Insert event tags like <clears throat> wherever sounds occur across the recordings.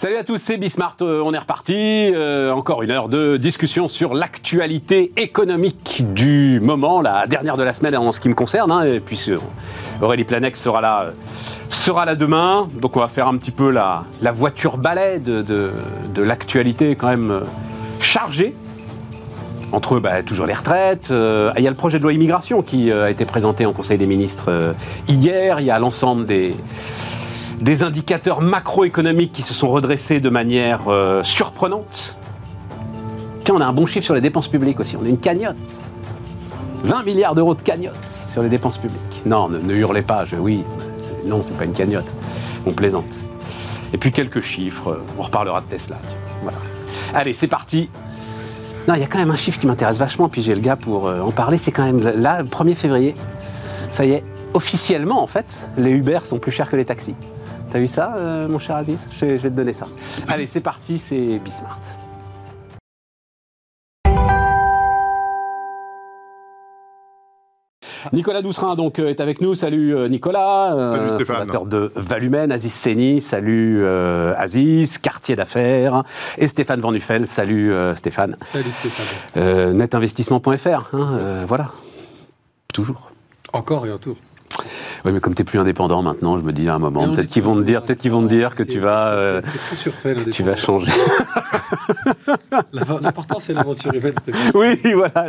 Salut à tous, c'est Bismart, euh, on est reparti. Euh, encore une heure de discussion sur l'actualité économique du moment, la dernière de la semaine en ce qui me concerne. hein, et puis Aurélie Planex sera là, sera là demain. Donc on va faire un petit peu la, voiture balai de, de- l'actualité quand même euh, chargée. Entre eux, bah, toujours les retraites. il y a le projet de loi immigration qui a été présenté en Conseil des ministres hier. Il y a l'ensemble des, des indicateurs macroéconomiques qui se sont redressés de manière euh, surprenante. Tiens, on a un bon chiffre sur les dépenses publiques aussi. On a une cagnotte. 20 milliards d'euros de cagnotte sur les dépenses publiques. Non, ne, hurlez pas. Je, oui, non, c'est pas une cagnotte. On plaisante. Et puis quelques chiffres. On reparlera de Tesla. Voilà. Allez, c'est parti. Non, il y a quand même un chiffre qui m'intéresse vachement, puis j'ai le gars pour euh, en parler. C'est quand même là, le 1er février. Ça y est, officiellement, en fait, les Uber sont plus chers que les taxis. T'as vu ça, euh, mon cher Aziz? Je vais, je vais te donner ça. Allez, c'est parti, c'est Bismart. Nicolas Doucerin donc euh, est avec nous. Salut euh, Nicolas, euh, Salut Stéphane. fondateur de Valumen, Aziz Seni. Salut euh, Aziz, quartier d'affaires, et Stéphane Van Nuffel. Salut euh, Stéphane. Salut Stéphane. Euh, netinvestissement.fr, hein, euh, voilà. Toujours. Encore et un tour. Oui, mais comme tu n'es plus indépendant maintenant, je me dis à un moment, peut-être qu'ils vont te dire, peut-être qu'ils vont te dire que tu vas, C'est c'est très surfait, que tu vas changer. <laughs> L'imp- L'important, c'est l'aventure humaine, oui, <laughs> voilà.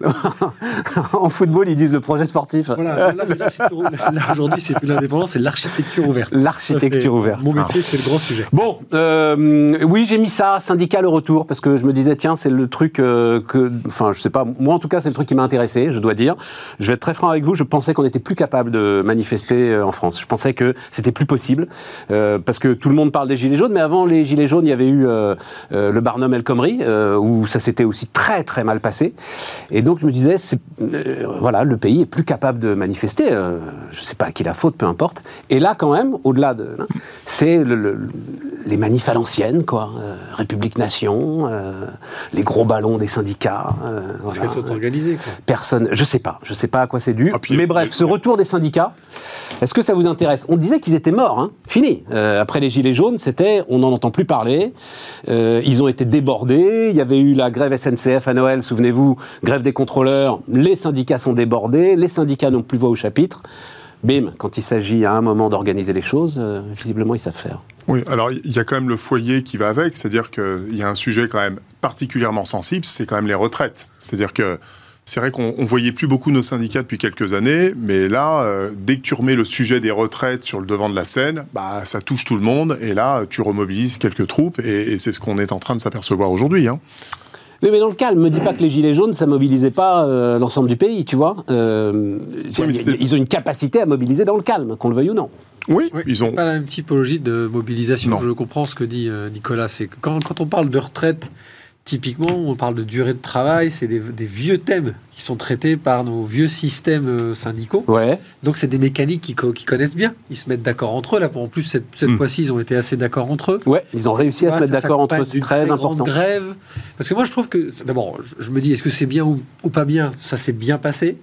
<laughs> en football, ils disent le projet sportif. Voilà, là, aujourd'hui, c'est plus l'indépendance, c'est l'architecture ouverte. L'architecture ouverte. Mon métier, c'est le grand sujet. Bon, euh, oui, j'ai mis ça, syndicat le retour, parce que je me disais, tiens, c'est le truc euh, que, enfin, je sais pas, moi en tout cas, c'est le truc qui m'a intéressé, je dois dire. Je vais être très franc avec vous, je pensais qu'on était plus capable de manifester euh, en France. Je pensais que c'était plus possible, euh, parce que tout le monde parle des Gilets jaunes, mais avant les Gilets jaunes, il y avait eu euh, euh, le Barnum El Khomri, euh, où ça s'était aussi très très mal passé. Et donc je me disais, euh, voilà, le pays est plus capable de manifester. euh, je sais pas à qui la faute, peu importe. Et là, quand même, au-delà de, hein, c'est le- le- les manifs à l'ancienne, quoi. euh, République Nation, euh, les gros ballons des syndicats. euh, Parce voilà. qu'elles sont organisées, quoi. Personne, je sais pas, je sais pas à quoi c'est dû. Ah, puis, mais bref, ce retour des syndicats, est-ce que ça vous intéresse? On disait qu'ils étaient morts, hein, fini. Euh, après les gilets jaunes, c'était, on n'en entend plus parler. Euh, ils ont été débordés. Il y avait eu la grève SNCF à Noël, souvenez-vous, grève des contrôleurs. Les syndicats sont débordés, les syndicats n'ont plus voix au chapitre. Bim, quand il s'agit à un moment d'organiser les choses, euh, visiblement ils savent faire. Oui, alors il y a quand même le foyer qui va avec, c'est-à-dire qu'il y a un sujet quand même particulièrement sensible, c'est quand même les retraites. C'est-à-dire que c'est vrai qu'on on voyait plus beaucoup nos syndicats depuis quelques années, mais là, euh, dès que tu remets le sujet des retraites sur le devant de la scène, bah, ça touche tout le monde, et là, tu remobilises quelques troupes, et, et c'est ce qu'on est en train de s'apercevoir aujourd'hui. Hein. Oui, mais dans le calme, me dis pas que les gilets jaunes, ça mobilisait pas euh, l'ensemble du pays, tu vois. Euh, ils ont une capacité à mobiliser dans le calme, qu'on le veuille ou non. Oui, Oui, ils ont. pas la même typologie de mobilisation. Non. Je comprends ce que dit euh, Nicolas. C'est que quand, quand on parle de retraite, typiquement, on parle de durée de travail, c'est des, des vieux thèmes qui sont traités par nos vieux systèmes euh, syndicaux. Ouais. Donc c'est des mécaniques qui, co- qui connaissent bien. Ils se mettent d'accord entre eux. Là, en plus, cette, cette Mm. fois-ci, ils ont été assez d'accord entre eux. Ouais, ils ont réussi à se mettre d'accord entre eux, c'est très grande important. grève. Parce que moi, je trouve que, d'abord, je, je me dis, est-ce que c'est bien ou, ou pas bien? Ça s'est bien passé.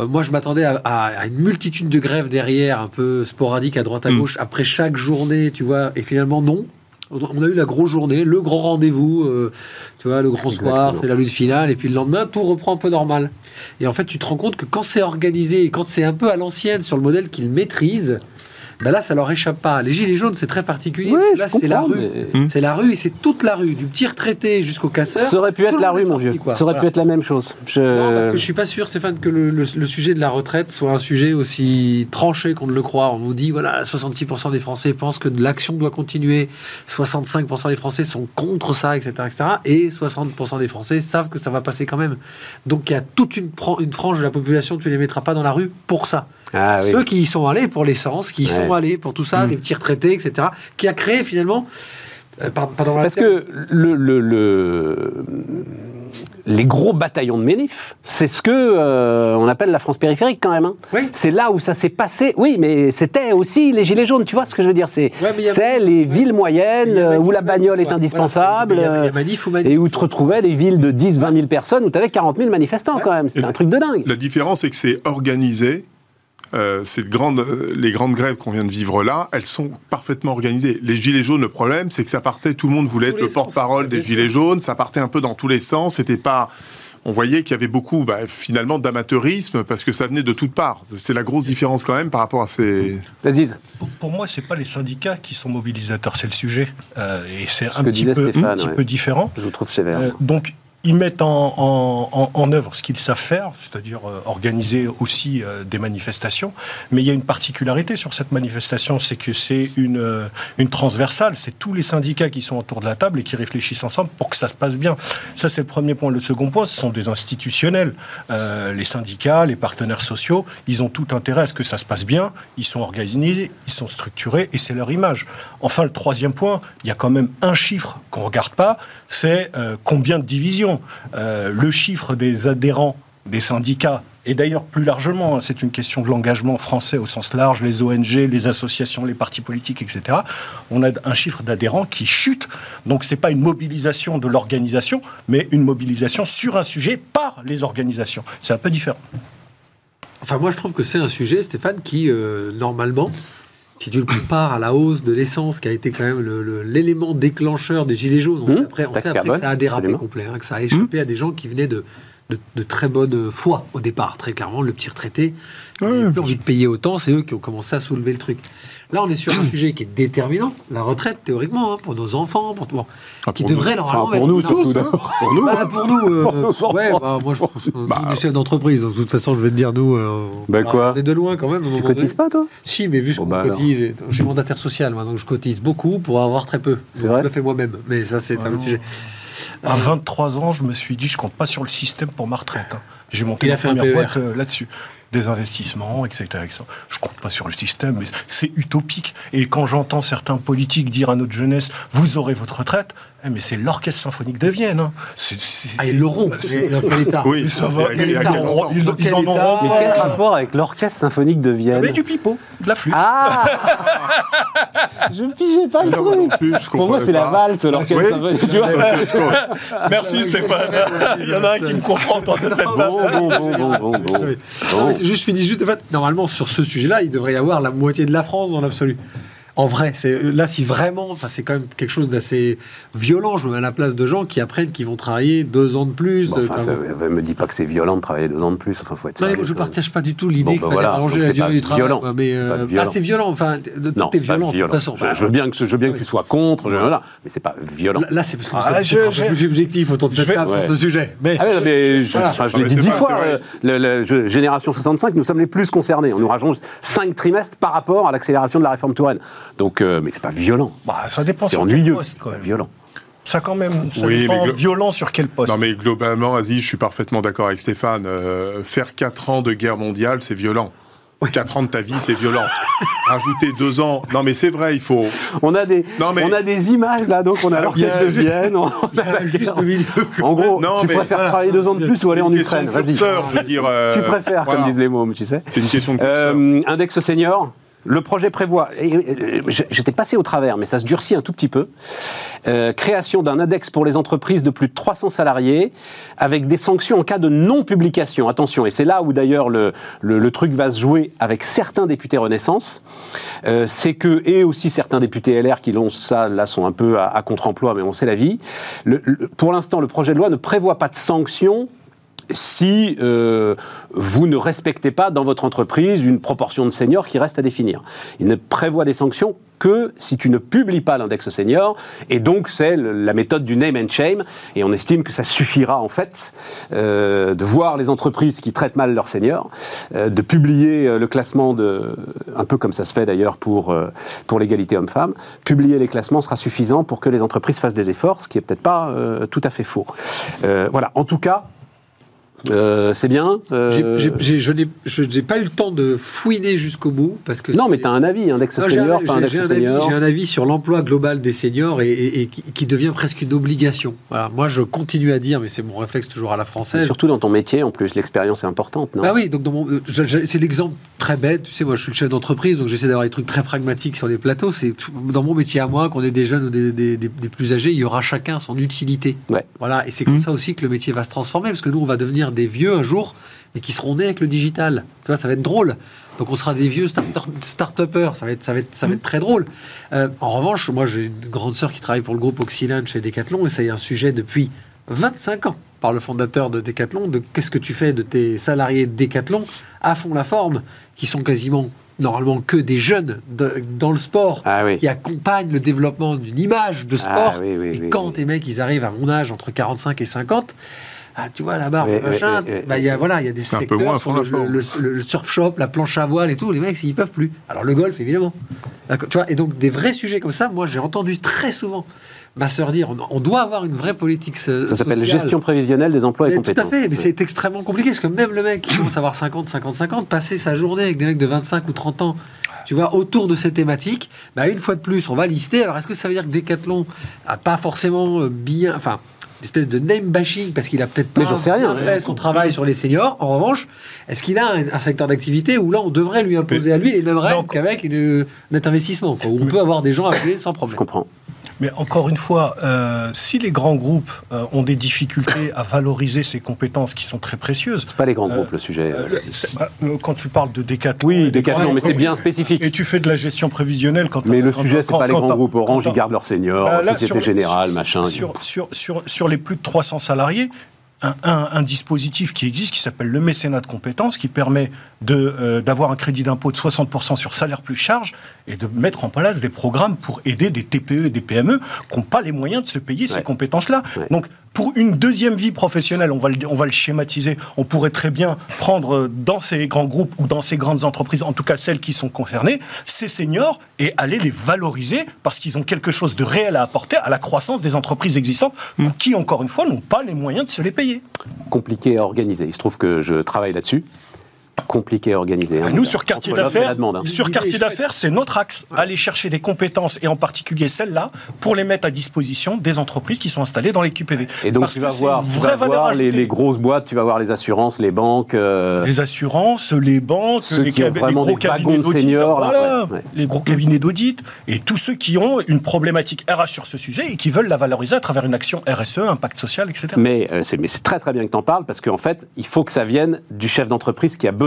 Euh, moi, je m'attendais à, à- à une multitude de grèves derrière, un peu sporadiques à droite à Mm. gauche, après chaque journée, tu vois. Et finalement, non. On a eu la grosse journée, le grand rendez-vous, euh, tu vois, le grand soir, c'est la lutte finale, et puis le lendemain, tout reprend un peu normal. Et en fait, tu te rends compte que quand c'est organisé, quand c'est un peu à l'ancienne sur le modèle qu'ils maîtrisent, ben là, ça leur échappe pas. Les gilets jaunes, c'est très particulier. Là, c'est la rue. mais- Hmm. C'est la rue et c'est toute la rue, du petit retraité jusqu'au casseur. Ça aurait pu être la rue, mon vieux. quoi. Ça aurait pu être la même chose. Je- Non, parce que je suis pas sûr, Stéphane, que le, le- le sujet de la retraite soit un sujet aussi tranché qu'on ne le croit. On nous dit, voilà, 66% des Français pensent que l'action doit continuer, 65% des Français sont contre ça, etc., etc., et 60% des Français savent que ça va passer quand même. Donc il y a toute une, une frange de la population, tu les mettras pas dans la rue pour ça. Ah oui. Ceux qui y sont allés pour l'essence, qui y Ouais. sont allés pour tout ça, les petits retraités, etc., qui a créé finalement... euh, par- pardon, Parce que le, le- le- les gros bataillons de Ménif, c'est ce que euh, on appelle la France périphérique quand même. hein. Oui. C'est là où ça s'est passé. Oui, mais c'était aussi les gilets jaunes. Tu vois ce que je veux dire C'est Ouais, c'est les villes moyennes manif où la bagnole manif, est indispensable. Voilà. Il y a- il y a euh, manif ou manif. Et où tu retrouvais des villes de 10, 20 000 personnes où tu avais 40 000 manifestants Ouais. quand même. C'était Et un truc de dingue. La différence, c'est que c'est organisé euh, cette grande, euh, les grandes grèves qu'on vient de vivre là, elles sont parfaitement organisées. Les gilets jaunes, le problème, c'est que ça partait, tout le monde voulait Tous être le porte-parole des gilets jaunes, ça partait un peu dans tous les sens, c'était pas... On voyait qu'il y avait beaucoup, bah, finalement, d'amateurisme, parce que ça venait de toutes parts. C'est la grosse différence quand même par rapport à ces... Vas-y. Pour, moi, c'est pas les syndicats qui sont mobilisateurs, c'est le sujet. Euh, et c'est Ce un petit, peu, Stéphane, un petit ouais. peu différent. Je vous trouve sévère. Euh, donc, ils mettent en, en, en- en œuvre ce qu'ils savent faire, c'est-à-dire euh, organiser aussi euh, des manifestations. Mais il y a une particularité sur cette manifestation, c'est que c'est une, euh, une transversale. C'est tous les syndicats qui sont autour de la table et qui réfléchissent ensemble pour que ça se passe bien. Ça, c'est le premier point. Le second point, ce sont des institutionnels. Euh, les syndicats, les partenaires sociaux, ils ont tout intérêt à ce que ça se passe bien. Ils sont organisés, ils sont structurés et c'est leur image. Enfin, le troisième point, il y a quand même un chiffre qu'on ne regarde pas, c'est euh, combien de divisions. Euh, le chiffre des adhérents des syndicats, et d'ailleurs plus largement, hein, c'est une question de l'engagement français au sens large, les ONG, les associations, les partis politiques, etc. On a un chiffre d'adhérents qui chute. Donc ce n'est pas une mobilisation de l'organisation, mais une mobilisation sur un sujet par les organisations. C'est un peu différent. Enfin, moi, je trouve que c'est un sujet, Stéphane, qui, euh, normalement, si tu le compares à la hausse de l'essence, qui a été quand même l'élément déclencheur des Gilets jaunes, on Mmh, sait après, on sait après que ça a dérapé absolument. complet, hein, que ça a échappé à des gens qui venaient de, de, de très bonne foi au départ. Très clairement, le petit retraité, plus envie de payer autant, c'est eux qui ont commencé à soulever le truc. Là, on est sur un <clears throat> sujet qui est déterminant, la retraite, théoriquement, hein, pour nos enfants, pour tout, Ah, qui pour devrait nous. normalement Enfin, pour nous, surtout, d'abord. Pour nous, bah, pour nous, euh, <laughs> Pour nos ouais, bah, moi, je, on est des chefs d'entreprise, donc de toute façon, je vais te dire, nous, euh, Bah, on quoi est de loin quand même. Tu cotises donné. pas, toi Si, mais vu ce Oh, qu'on bah, cotise, et- je suis mandataire social, moi, donc je cotise beaucoup pour avoir très peu. C'est vrai Je le fais moi-même, mais ça, c'est un autre sujet. À 23 ans, je me suis dit, je compte pas sur le système pour ma retraite. hein. J'ai monté Il a ma fait un première PER. boîte euh, là-dessus. Des investissements, etc., etc. Je compte pas sur le système, mais c'est utopique. Et quand j'entends certains politiques dire à notre jeunesse, vous aurez votre retraite, eh, mais c'est l'orchestre symphonique de Vienne. hein. C'est- c'est- Ah, ils l'auront. <laughs> Oui, ça va, ils en- ils- ils auront Mais quel rapport avec l'orchestre symphonique de Vienne Mais du pipeau, de la flûte. Ah <laughs> Je pigeais pas le Non, non truc plus, je Pour moi, c'est la valse, l'orchestre Oui. symphonique, tu vois <laughs> Merci Stéphane. Il y en a un qui me comprend dans cette Bon, bon, bon, bon, bon, bon. Je finis juste. En fait, normalement, sur ce sujet-là, il devrait y avoir la moitié de la France dans l'absolu. En vrai, c'est là si vraiment, enfin c'est quand même quelque chose d'assez violent. Je me mets à la place de gens qui apprennent qu'ils vont travailler deux ans de plus. Bon, euh, enfin, quand- ça me dit pas que c'est violent de travailler deux ans de plus. Enfin, faut être Non, mais sérieux, je quoi. partage pas du tout l'idée Bon, qu'il bah fallait voilà, donc la c'est durée du travail. violent. Mais C'est euh, violent. ah, c'est violent. Enfin, de, Non, tout est c'est violent de toute façon. Je, je veux bien que, ce- je veux bien que tu sois contre, je- voilà, mais c'est pas violent. Là, là, c'est parce que Ah, êtes un peu plus objectif autour de cette table sur ce sujet. Mais Ah je, l'ai dit c'est dix fois, c'est euh, Génération 65, nous sommes les plus concernés. On nous rajoute cinq trimestres par rapport à l'accélération de la réforme Touraine. Donc, euh, mais c'est pas violent. Bah, ça dépend C'est sur quel ennuyeux, poste, c'est quand pas même. violent. Ça quand même, ça Oui, dépend mais glo- violent sur quel poste. Non, mais globalement, Aziz, je suis parfaitement d'accord avec Stéphane. Euh, faire 4 ans de guerre mondiale, c'est violent. 4 ans de ta vie, c'est violent. <laughs> Rajouter 2 ans. Non, mais c'est vrai, il faut. On a des, Non, mais- on a des images là, donc on a l'orchestre de Vienne. on <laughs> a la guerre. En gros, Non, tu mais- préfères voilà. travailler deux ans de plus ou aller en Ukraine Vas-y. curseur, je veux dire. euh, Tu préfères, voilà. comme disent les mômes, tu sais. C'est une question de curseur. Euh, index senior. Le projet prévoit, j'- j'étais passé au travers, mais ça se durcit un tout petit peu, euh, création d'un index pour les entreprises de plus de 300 salariés, avec des sanctions en cas de non-publication. Attention, et c'est là où d'ailleurs le, truc va se jouer avec certains députés Renaissance, euh, c'est que, et aussi certains députés LR qui l'ont ça, là, sont un peu à, contre-emploi, mais on sait la vie. Pour l'instant, le projet de loi ne prévoit pas de sanctions si euh, vous ne respectez pas dans votre entreprise une proportion de seniors qui reste à définir. Il ne prévoit des sanctions que si tu ne publies pas l'index senior, et donc c'est la méthode du name and shame, et on estime que ça suffira en fait euh, de voir les entreprises qui traitent mal leurs seniors, euh, de publier le classement de, un peu comme ça se fait d'ailleurs pour, pour l'égalité homme-femme, publier les classements sera suffisant pour que les entreprises fassent des efforts, ce qui est peut-être pas tout à fait faux. Voilà, en tout cas, euh, c'est bien. euh, Je n'ai je pas eu le temps de fouiner jusqu'au bout parce que Non, mais tu as un avis, index Non, j'ai un- senior, pas j'ai- un. J'ai un avis sur l'emploi global des seniors et, et- et qui, qui devient presque une obligation. Voilà, moi, je continue à dire, mais c'est mon réflexe toujours à la française. Surtout dans ton métier, en plus, l'expérience est importante, non? Bah oui, donc c'est l'exemple très bête. Tu sais, moi, je suis le chef d'entreprise, donc j'essaie d'avoir des trucs très pragmatiques sur les plateaux. C'est dans mon métier à moi, qu'on ait des jeunes ou des, des- des- des plus âgés, il y aura chacun son utilité. Ouais. Voilà, et c'est comme ça aussi que le métier va se transformer, parce que nous, on va devenir des vieux un jour, mais qui seront nés avec le digital. Tu vois, ça va être drôle. Donc on sera des vieux start-upers, ça va être, ça va être, ça va être très drôle. Euh, en revanche, moi j'ai une grande sœur qui travaille pour le groupe Oxylane chez Decathlon, et c'est un sujet depuis 25 ans par le fondateur de Decathlon, de qu'est-ce que tu fais de tes salariés de Decathlon à fond la forme, qui sont quasiment normalement que des jeunes dans le sport Ah oui. qui accompagnent le développement d'une image de sport. Ah oui, oui, et quand tes mecs, ils arrivent à mon âge, entre 45 et 50, ah, tu vois, la barbe, Oui, machin, oui, oui, bah, il y a, voilà, il y a des C'est un peu secteurs, moins à fond la le, le- le- le surf shop, la planche à voile et tout, les mecs, ils peuvent plus. Alors le golf, évidemment. Tu vois, et donc des vrais sujets comme ça, moi j'ai entendu très souvent ma sœur dire, on, on doit avoir une vraie politique so- Ça s'appelle gestion prévisionnelle des emplois et Mais tout à compétences. fait, mais c'est extrêmement compliqué parce que même le mec qui commence à avoir 50, 50, 50, passer sa journée avec des mecs de 25 ou 30 ans, tu vois, autour de ces thématiques, bah une fois de plus, on va lister. Alors est-ce que ça veut dire que Decathlon a pas forcément euh, bien, enfin, espèce de name bashing parce qu'il a peut-être pas Mais j'en sais rien. bien fait son travail sur les seniors. En revanche, est-ce qu'il a un, un secteur d'activité où là on devrait lui imposer à lui les mêmes règles qu'avec net investissement, quoi, où on peut avoir des gens appelés sans Je problème. comprends. Mais encore une fois, euh, si les grands groupes euh, ont des difficultés à valoriser ces compétences qui sont très précieuses, C'est pas les grands Euh, groupes le sujet. bah, quand tu parles de Décathlon... oui, cartons, mais c'est bien spécifique. Et tu fais de la gestion prévisionnelle quand Mais le quand- sujet, c'est pas les grands groupes. Orange, ils gardent leurs seniors, Bah, là, Société Générale, machin. sur, sur, sur, sur les plus de 300 salariés, un, un- un dispositif qui existe qui s'appelle le mécénat de compétences qui permet euh, d'avoir un crédit d'impôt de 60% sur salaire plus charge et de mettre en place des programmes pour aider des TPE et des PME qui n'ont pas les moyens de se payer ces compétences-là. Ouais. Donc, pour une deuxième vie professionnelle, on va, le, on va le schématiser, on pourrait très bien prendre euh, dans ces grands groupes ou dans ces grandes entreprises, en tout cas celles qui sont concernées, ces seniors et aller les valoriser parce qu'ils ont quelque chose de réel à apporter à la croissance des entreprises existantes qui, encore une fois, n'ont pas les moyens de se les payer. Compliqué à organiser. Il se trouve que je travaille là-dessus. Compliqué à organiser. hein. Nous, sur quartier d'affaires, hein. sur quartier d'affaires, c'est notre axe. Aller chercher des compétences, et en particulier celles-là, pour les mettre à disposition des entreprises qui sont installées dans les QPV. Et donc Parce tu vas voir, tu vas les, grosses boîtes, tu vas voir les assurances, les banques. euh, Les assurances, les banques, Ceux les, qui ont cab- les vraiment gros des wagons cabinets de d'audit, seniors, là, voilà, ouais, ouais. les gros cabinets d'audit, et tous ceux qui ont une problématique RH sur ce sujet et qui veulent la valoriser à travers une action RSE, impact social, etc. Mais euh, c'est mais c'est très très bien que tu en parles parce qu'en fait, il faut que ça vienne du chef d'entreprise qui a besoin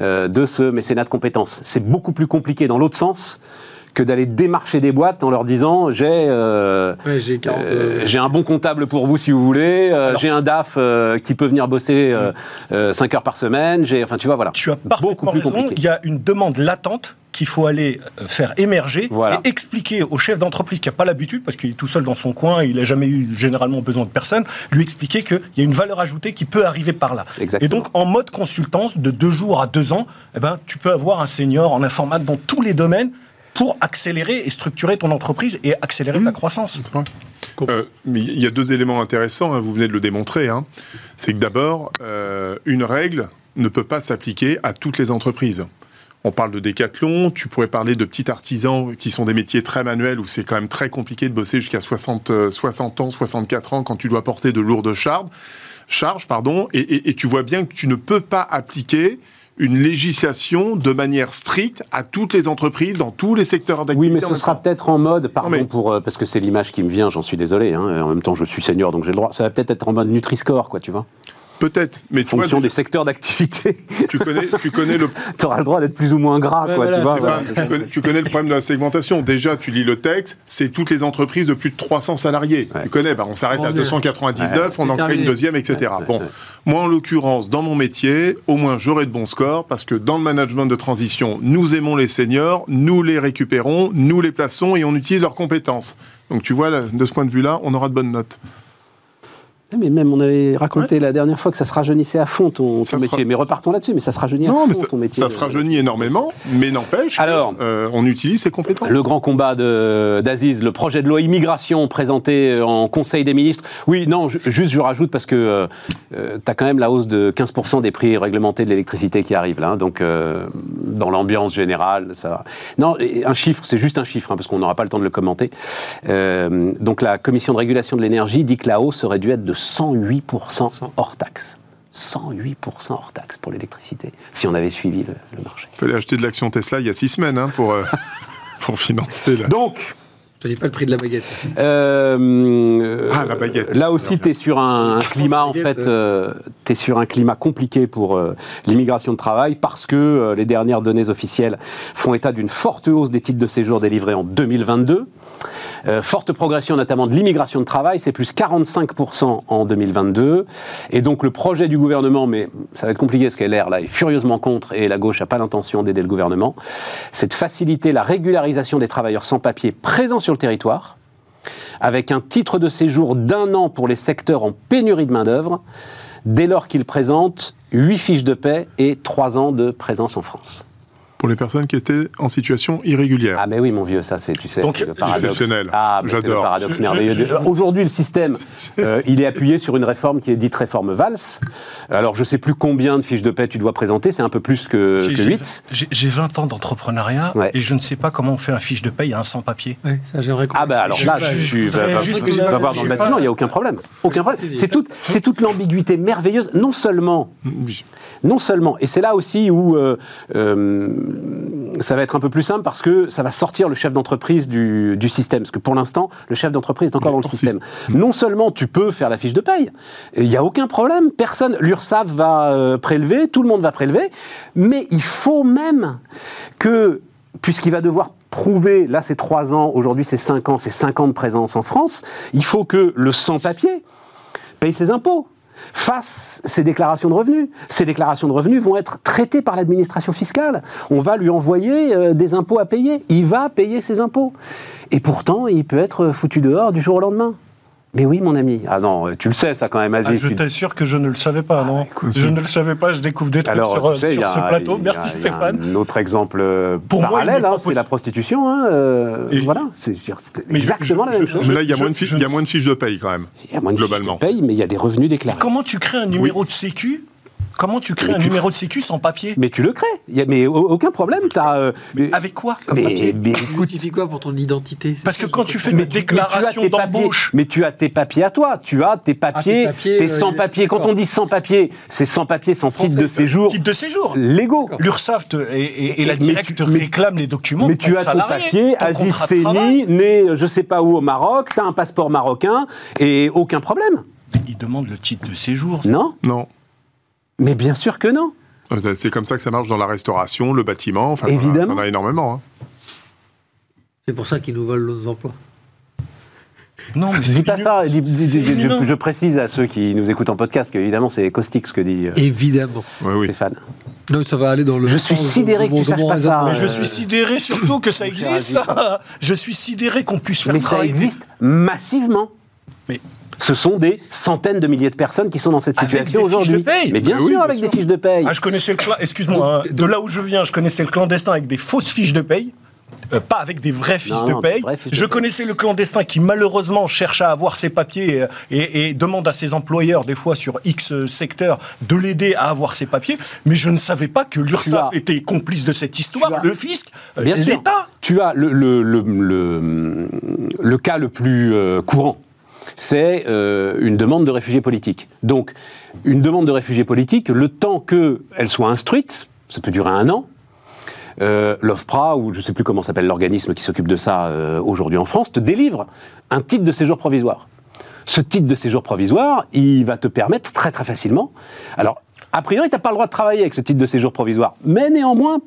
euh, de ce mécénat de compétences. C'est beaucoup plus compliqué dans l'autre sens que d'aller démarcher des boîtes en leur disant j'ai euh, Ouais, j'ai 40, euh, j'ai un bon comptable pour vous si vous voulez, euh, j'ai un DAF euh, qui peut venir bosser 5 heures par semaine, j'ai enfin tu vois voilà. Tu as beaucoup parfaitement plus raison. Il y a une demande latente qu'il faut aller euh, faire émerger Voilà. et expliquer au chef d'entreprise qui n'a pas l'habitude, parce qu'il est tout seul dans son coin, il n'a jamais eu généralement besoin de personne, lui expliquer qu'il y a une valeur ajoutée qui peut arriver par là. Exactement. Et donc, en mode consultance, de deux jours à deux ans, eh ben, tu peux avoir un senior en informatique dans tous les domaines pour accélérer et structurer ton entreprise et accélérer Mmh. ta croissance. Euh, mais il y a deux éléments intéressants, hein, vous venez de le démontrer. hein. C'est que d'abord, euh, une règle ne peut pas s'appliquer à toutes les entreprises. On parle de décathlon, tu pourrais parler de petits artisans qui sont des métiers très manuels où c'est quand même très compliqué de bosser jusqu'à 60, euh, 60 ans, 64 ans quand tu dois porter de lourdes charges, charges pardon, et, et- et tu vois bien que tu ne peux pas appliquer une législation de manière stricte à toutes les entreprises dans tous les secteurs d'activité. Oui, mais ce sera peut-être en mode, pardon mais- pour euh, parce que c'est l'image qui me vient, j'en suis désolé. hein, en même temps, je suis senior, donc j'ai le droit. Ça va peut-être être en mode Nutri-Score, quoi, tu vois. Peut-être, mais tu vois, Fonction des secteurs d'activité, tu connais, tu connais le, <laughs> tu auras le droit d'être plus ou moins gras, Ouais, quoi, voilà, tu vois. voilà. Tu, connais, tu connais le problème de la segmentation. Déjà, tu lis le texte, c'est toutes les entreprises de plus de 300 salariés. Ouais. Tu connais, bah, on s'arrête à est- 299, on en C'est crée une terminé. deuxième, etc. Bon, moi, en l'occurrence, dans mon métier, au moins, j'aurai de bons scores parce que dans le management de transition, nous aimons les seniors, nous les récupérons, nous les plaçons et on utilise leurs compétences. Donc, tu vois, de ce point de vue-là, on aura de bonnes notes. Mais même, on avait raconté la dernière fois que ça se rajeunissait à fond ton, métier. ra- Mais repartons là-dessus, mais ça se rajeunit à fond mais ça, ton métier. ça se rajeunit énormément, mais n'empêche, que, Alors, euh, on utilise ses compétences. Le grand combat d'Aziz, le projet de loi immigration présenté en Conseil des ministres. Oui, non, ju- juste je rajoute parce que tu as quand même la hausse de 15% des prix réglementés de l'électricité qui arrive là. hein, donc, euh, dans l'ambiance générale, ça va. Non, un chiffre, c'est juste un chiffre, hein, parce qu'on n'aura pas le temps de le commenter. Euh, donc, la Commission de régulation de l'énergie dit que la hausse aurait dû être de 108% hors taxe. 108% hors taxe pour l'électricité, si on avait suivi le, le marché. Il fallait acheter de l'action Tesla il y a six semaines hein, pour, euh, <laughs> pour financer. Là. Donc, Je dis pas le prix de la baguette. Euh, Ah, la baguette. Là aussi, tu es sur un, un climat, en fait, euh, tu es sur un climat compliqué pour euh, l'immigration de travail parce que euh, les dernières données officielles font état d'une forte hausse des titres de séjour délivrés en 2022. Euh, forte progression notamment de l'immigration de travail, c'est plus 45% en 2022. Et donc le projet du gouvernement, mais ça va être compliqué parce que LR là est furieusement contre et la gauche n'a pas l'intention d'aider le gouvernement, c'est de faciliter la régularisation des travailleurs sans papier présents sur le territoire avec un titre de séjour d'un an pour les secteurs en pénurie de main-d'œuvre, dès lors qu'ils présentent 8 fiches de paix et 3 ans de présence en France. Pour les personnes qui étaient en situation irrégulière. Ah, mais oui, mon vieux, ça, c'est, tu sais, Donc, le paradoxe. exceptionnel. Ah, J'adore. paradoxe Je- merveilleux. je- je- Aujourd'hui, le système, euh, il est appuyé sur une réforme qui est dite réforme Valls. Alors, je sais plus combien de fiches de paix tu dois présenter, c'est un peu plus que, que j'ai- 8. J'ai j'ai 20 ans d'entrepreneuriat Ouais. et je ne sais pas comment on fait un fiche de paye à un sans-papier. Ouais, ça j'aimerais Ah bah alors là, Je- tu je vas, voir dans le bâtiment, il n'y a aucun problème. Aucun problème. C'est toute, c'est toute l'ambiguïté merveilleuse, non seulement Oui. Non seulement, et c'est là aussi où euh, euh, ça va être un peu plus simple parce que ça va sortir le chef d'entreprise du, du système. Parce que pour l'instant, le chef d'entreprise est encore dans le système. Non seulement tu peux faire la fiche de paye, il n'y a aucun problème, personne, l'URSSAF va euh, prélever, tout le monde va prélever, mais il faut même que, puisqu'il va devoir prouver, là c'est 3 ans, aujourd'hui c'est 5 ans, c'est 5 ans de présence en France, il faut que le sans-papier paye ses impôts fasse ses déclarations de revenus. Ces déclarations de revenus vont être traitées par l'administration fiscale. On va lui envoyer euh, des impôts à payer. Il va payer ses impôts. Et pourtant, il peut être foutu dehors du jour au lendemain. Mais oui, mon ami. Ah non, tu le sais, ça quand même, Ah, Aziz. je Tu- t'assure que je ne le savais pas, non. écoute, je ne le savais pas, je découvre des trucs Alors, sur, tu sais, il sur y a- ce plateau. il y a- Merci il y a Stéphane. Un autre exemple euh, Pour parallèle, hein, c'est la prostitution. hein, euh, Et- voilà, c'est je- exactement je- la même je- chose. Mais là, il y a je- moins de fiches, je- il y a moins de fiches de paye quand même. Il y a moins de fiches de globalement. paye, mais il y a des revenus déclarés. Comment tu crées un numéro de sécu Comment tu crées Mais un tu- numéro de sécu sans papier Mais tu le crées. Il y a, mais au- aucun problème. T'as, euh, Avec quoi comme mais, papier mais Tu justifies quoi pour ton identité? Parce que quand tu fais une déclaration mais tu as tes papiers- d'embauche. Mais tu as tes papiers à toi. Tu as tes papiers, papiers, tes euh, sans papiers. Quand on dit sans papiers, c'est sans papiers, sans titre de séjour Titre de séjour. légaux. L'URSSAF et, et- et la directe tu- te mais- réclame les documents. Mais tu as ton papier, Aziz. Seni, né euh, je sais pas où au Maroc, tu as un passeport marocain et aucun problème. Il demande le titre de séjour. Non? Non. Mais bien sûr que non. Euh, C'est comme ça que ça marche dans la restauration, le bâtiment. Enfin, Évidemment. Il y en a énormément. hein. C'est pour ça qu'ils nous volent nos emplois. Non, mais Je dis pas ça. dis- dis- c'est je, je- une- je précise à ceux qui nous écoutent en podcast qu'évidemment c'est caustique ce que dit euh, Évidemment. Oui, oui. Stéphane. Non, ça va aller dans le. Je suis sidéré que tu saches pas ça. Mais je suis sidéré surtout que ça existe, ça. <laughs> Je suis sidéré qu'on puisse faire Mais ça existe massivement. Mais- Ce sont des centaines de milliers de personnes qui sont dans cette situation aujourd'hui. Mais bien oui, sûr, bien avec sûr. des fiches de paye. Ah, je connaissais le clan, excuse-moi, hein, de là où je viens, je connaissais le clandestin avec des fausses fiches de paye. euh, pas avec des vraies fiches Non, de non, paye. de Je paye. connaissais le clandestin qui malheureusement cherche à avoir ses papiers euh, et, et demande à ses employeurs, des fois sur X secteur, de l'aider à avoir ses papiers. Mais je ne savais pas que l'URSSAF était complice de cette histoire, le fisc, euh, Bien sûr. l'État. Tu as le, le, le, cas le plus courant. C'est euh, une demande de réfugié politique. Donc, une demande de réfugié politique, le temps qu'elle soit instruite, ça peut durer un an, euh, l'OFPRA, ou je ne sais plus comment s'appelle l'organisme qui s'occupe de ça euh, aujourd'hui en France, te délivre un titre de séjour provisoire. Ce titre de séjour provisoire, il va te permettre très très facilement. Alors, a priori, tu n'as pas le droit de travailler avec ce titre de séjour provisoire, mais néanmoins,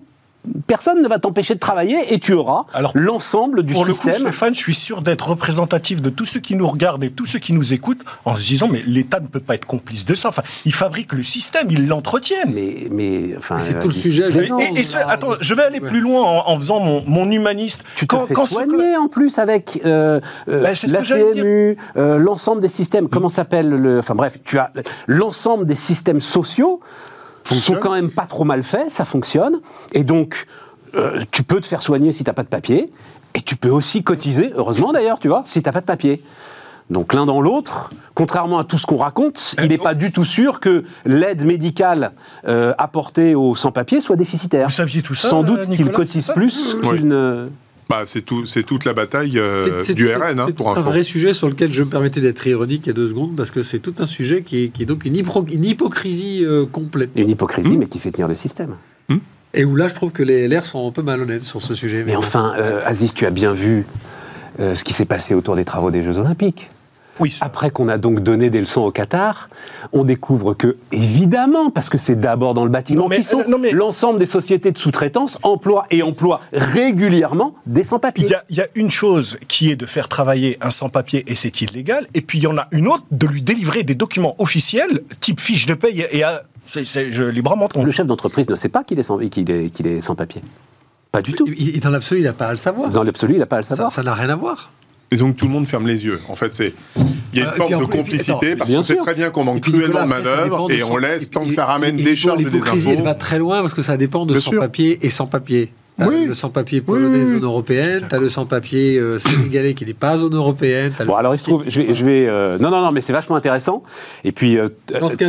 personne ne va t'empêcher de travailler et tu auras Alors, l'ensemble du Pour le coup, système. Stéphane, je suis sûr d'être représentatif de tous ceux qui nous regardent et tous ceux qui nous écoutent en se disant mais l'État ne peut pas être complice de ça. Enfin, il fabrique le système, il l'entretient. mais, mais, enfin, Mais c'est euh, tout le sujet, je-. Et, et ce- là, attends, je vais aller ouais. plus loin en, en faisant mon, mon humaniste. Tu te fais ce- soigner en plus avec euh, euh, Bah, la. CMU, euh, l'ensemble des systèmes. Comment s'appelle le Enfin bref, tu as l'ensemble des systèmes sociaux sont Fonctionne. quand même pas trop mal faits, ça fonctionne. Et donc, euh, tu peux te faire soigner si t'as pas de papier, et tu peux aussi cotiser. Heureusement d'ailleurs, tu vois, si t'as pas de papier. Donc l'un dans l'autre, contrairement à tout ce qu'on raconte, il n'est pas du tout sûr que l'aide médicale euh, apportée aux sans-papiers soit déficitaire. Vous saviez tout ça, Sans euh, doute qu'il Nicolas, cotise c'est ça plus Oui. qu'il ne... Bah, c'est tout, c'est toute la bataille euh, C'est- c'est- du c'est- RN, hein, c'est pour tout un info. vrai sujet sur lequel je me permettais d'être ironique il y a deux secondes, parce que c'est tout un sujet qui est, qui est donc une, hypro- une hypocrisie euh, complète. Une hypocrisie, Hmm. mais qui fait tenir le système. Et où là, je trouve que les LR sont un peu malhonnêtes sur ce sujet. Mais enfin, euh, Aziz, tu as bien vu euh, ce qui s'est passé autour des travaux des Jeux Olympiques. Oui, Après qu'on a donc donné des leçons au Qatar, on découvre que, évidemment, parce que c'est d'abord dans le bâtiment qu'ils sont, euh, non, mais- l'ensemble des sociétés de sous-traitance emploient et emploient régulièrement des sans-papiers. Il y, a, il y a une chose qui est de faire travailler un sans-papier et c'est illégal, et puis il y en a une autre de lui délivrer des documents officiels, type fiche de paye, et à, c'est, c'est- je librement Le chef d'entreprise ne sait pas qu'il est sans, qu'il est, qu'il est sans papier. Pas du tout. Il- Dans l'absolu, il n'a pas à le savoir. Dans l'absolu, il n'a pas à le savoir. ça n'a rien à voir. Et donc tout le monde ferme les yeux. En fait, c'est il y a une Euh, et forme de puis, complicité attends, parce qu'on sait très bien qu'on manque cruellement de manœuvre et on laisse et tant que ça ramène et- des charges des impôts. elle va très loin parce que ça dépend de Bien sûr. sans-papier et sans-papier. T'as Oui. le sans-papier polonais oui, oui. zone européenne, t'as le sans-papier euh, sénégalais qui n'est pas zone européenne. Bon, alors il se trouve, je vais, je vais euh, non, non, non, mais c'est vachement intéressant. Et puis, euh,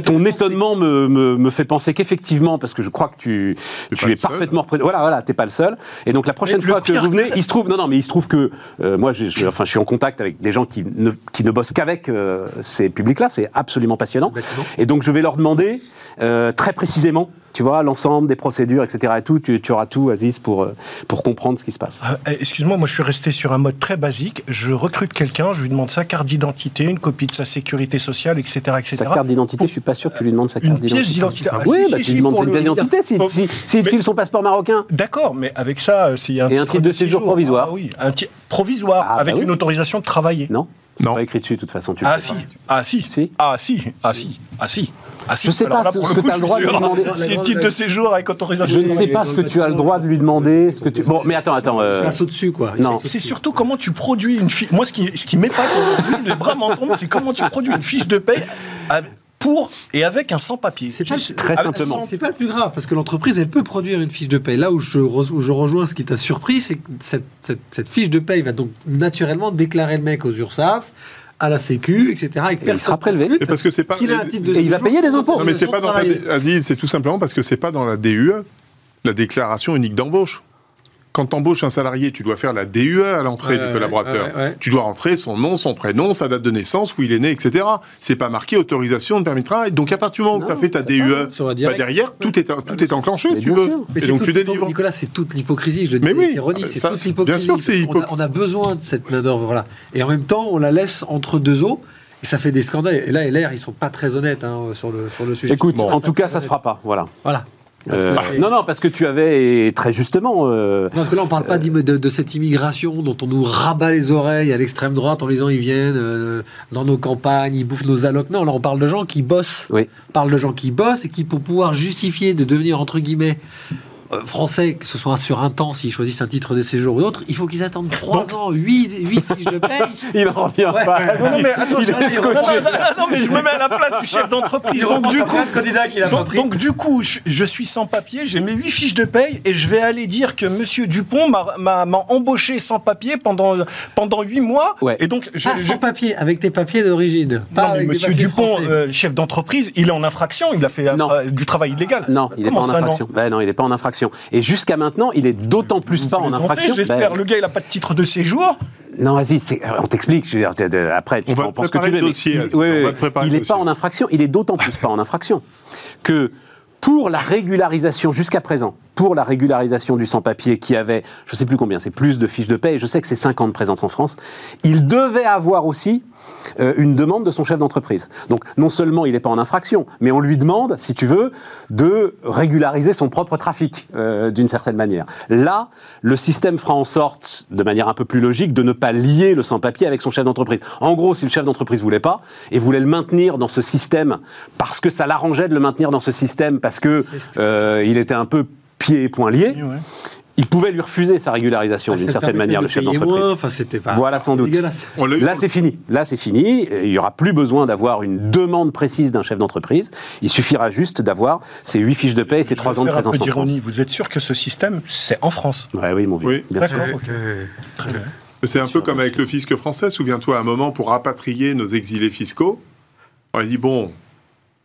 ton étonnement me, me, me fait penser qu'effectivement, parce que je crois que tu, tu es parfaitement représenté. Voilà, voilà, t'es pas le seul. Et donc la prochaine fois que vous venez, il se trouve, non, non, mais il se trouve que euh, moi, je, je- enfin, je suis en contact avec des gens qui ne, qui ne bossent qu'avec euh, ces publics-là. C'est absolument passionnant. Et donc je vais leur demander euh, très précisément. Tu vois, l'ensemble des procédures, etc. et tout, tu, tu auras tout, Aziz, pour, euh, pour comprendre ce qui se passe. Euh, Excuse-moi, moi je suis resté sur un mode très basique. Je recrute quelqu'un, je lui demande sa carte d'identité, une copie de sa sécurité sociale, etc. etc. Sa carte d'identité, je suis pas sûr que tu lui demandes sa carte Une pièce d'identité. Ah, oui, si, bah, si, tu si, lui demandes pour sa dire. d'identité. Si, Oh, si, s'il te mais- file son passeport marocain. D'accord, mais avec ça, s'il y a un, Et un titre de séjour provisoire. Ah oui, un ti- provisoire, Ah, bah avec oui. une autorisation de travailler. Non Non. pas écrit dessus, de toute façon. Tu Ah sais si, ah si, Si. ah si, ah si, ah si, ah. Je sais Alors pas là, ce- que coup, t'as le droit de lui demander. sûr. C'est titre de séjour avec autorisation Je ne sais pas ce que tu as le droit de lui demander. Ce que tu... Bon, mais attends, attends. euh, Ça saute dessus, quoi. Non. C'est surtout comment tu produis une fiche. Moi, ce qui, ce qui m'épate aujourd'hui, les bras m'en tombent, c'est comment tu produis une fiche de paye avec- pour et avec un sans-papier. C'est Très simplement. C'est pas le plus grave, parce que l'entreprise, elle peut produire une fiche de paye. Là où je, re- où je rejoins ce qui t'a surpris, c'est que cette, cette- cette fiche de paye va donc naturellement déclarer le mec aux URSAF, à la Sécu, etc. Et, il sera prélevé. Et parce que c'est pas. qu'il a un titre de Et il va payer des sans impôts. Non, mais c'est pas dans la. Aziz, c'est tout simplement parce que c'est pas dans la DUE, la déclaration unique d'embauche. Quand tu embauches un salarié, tu dois faire la DUE à l'entrée Ouais, du collaborateur. ouais, ouais. Tu dois rentrer son nom, son prénom, sa date de naissance, où il est né, etc. C'est pas marqué autorisation de permis de travail. Donc à partir du moment où tu as fait ta DUE, bah, derrière, tout est, tout est enclenché, Mais si tu veux. Mais Et donc tu délivres. Nicolas, c'est toute l'hypocrisie, je le dis. Mais oui, c'est ça, toute l'hypocrisie. bien sûr que c'est On a- hypocrite. On, a besoin de cette main-d'œuvre, voilà. Et en même temps, on la laisse entre deux eaux. Et ça fait des scandales. Et là, LR, ils sont pas très honnêtes hein, sur, le, sur le sujet. Écoute, Bon, en tout cas, ça se fera pas. Voilà. Voilà. Euh, non, non, parce que tu avais, et très justement, euh, Non, parce que là, on parle pas d'im- de, de cette immigration dont on nous rabat les oreilles à l'extrême droite en disant ils viennent euh, dans nos campagnes, ils bouffent nos allocs. Non, là, on parle de gens qui bossent. oui. On parle de gens qui bossent et qui, pour pouvoir justifier de devenir, entre guillemets, euh, français, que ce soit sur un temps, s'ils choisissent un titre de séjour ou autre, il faut qu'ils attendent 3 ans, 8, fiches de paye. <laughs> Il en revient Ouais. pas. Non, non, mais attends, Il je- est non, non, scotché. non, non, non, mais je me mets à la place du chef d'entreprise. Donc, du coup, candidat qu'il a pas donc, pris. donc, du coup, je, je suis sans papier, j'ai mes huit fiches de paye et je vais aller dire que Monsieur Dupont m'a- embauché sans papier pendant pendant huit mois. Ouais. Et donc, je, Ah, je- sans papier, avec tes papiers d'origine. Pas non, mais Monsieur Dupont, euh, chef d'entreprise, il est en infraction. Il a fait tra- du travail illégal. Non, il n'est pas en infraction. Ben non, il n'est pas en infraction. Et jusqu'à maintenant, il est d'autant plus pas en infraction. J'espère. Ben, Le gars, il a pas de titre de séjour. Non, vas-y, c'est- on t'explique. Après, tu On va ce que préparer tu le dossier, il- oui, oui, préparer n'est pas en infraction. Il est d'autant plus pas en infraction que pour la régularisation, jusqu'à présent, pour la régularisation du sans-papier qui avait, je ne sais plus combien, c'est plus de fiches de paie, et je sais que c'est 50 présentes en France, il devait avoir aussi euh, une demande de son chef d'entreprise. Donc non seulement il n'est pas en infraction, mais on lui demande, si tu veux, de régulariser son propre trafic euh, d'une certaine manière. Là, le système fera en sorte, de manière un peu plus logique, de ne pas lier le sans-papier avec son chef d'entreprise. En gros, si le chef d'entreprise voulait pas et voulait le maintenir dans ce système parce que ça l'arrangeait de le maintenir dans ce système parce que euh, il était un peu pieds et poings liés, il pouvait lui refuser sa régularisation Ah, d'une certaine manière, de le chef d'entreprise. Enfin, c'était pas. Voilà, sans doute. Là, c'est fini. Là, c'est fini. Il n'y aura plus besoin d'avoir une demande précise d'un chef d'entreprise. Il suffira juste d'avoir ces huit fiches de paie et ces trois ans de faire un présence peu en France. d'ironie. Vous êtes sûr que ce système, c'est en France Ouais, oui, mon vieux. Oui. Bien sûr. D'accord. ok. Très bien. C'est un peu comme avec le fisc français. Souviens-toi, à un moment, pour rapatrier nos exilés fiscaux, on a dit bon,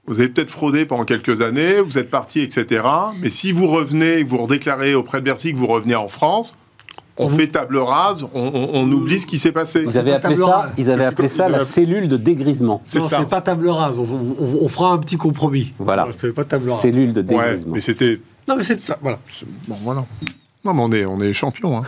vous avez peut-être fraudé pendant quelques années, vous êtes parti, etc. Mais si vous revenez, vous redéclarez auprès de Bercy que vous revenez en France, on fait table rase, on, on- on oublie ce qui s'est passé. Ils avaient appelé table ça, rase. ils avaient appelé ça la cellule de dégrisement. C'est non, ça. c'est pas table rase. On, on- on fera un petit compromis. Voilà. Non, C'est pas table rase. Cellule de Ouais, dégrisement. mais c'était Non, mais c'est ça. Voilà. bon, voilà. Non, mais on est, on est champion. Hein.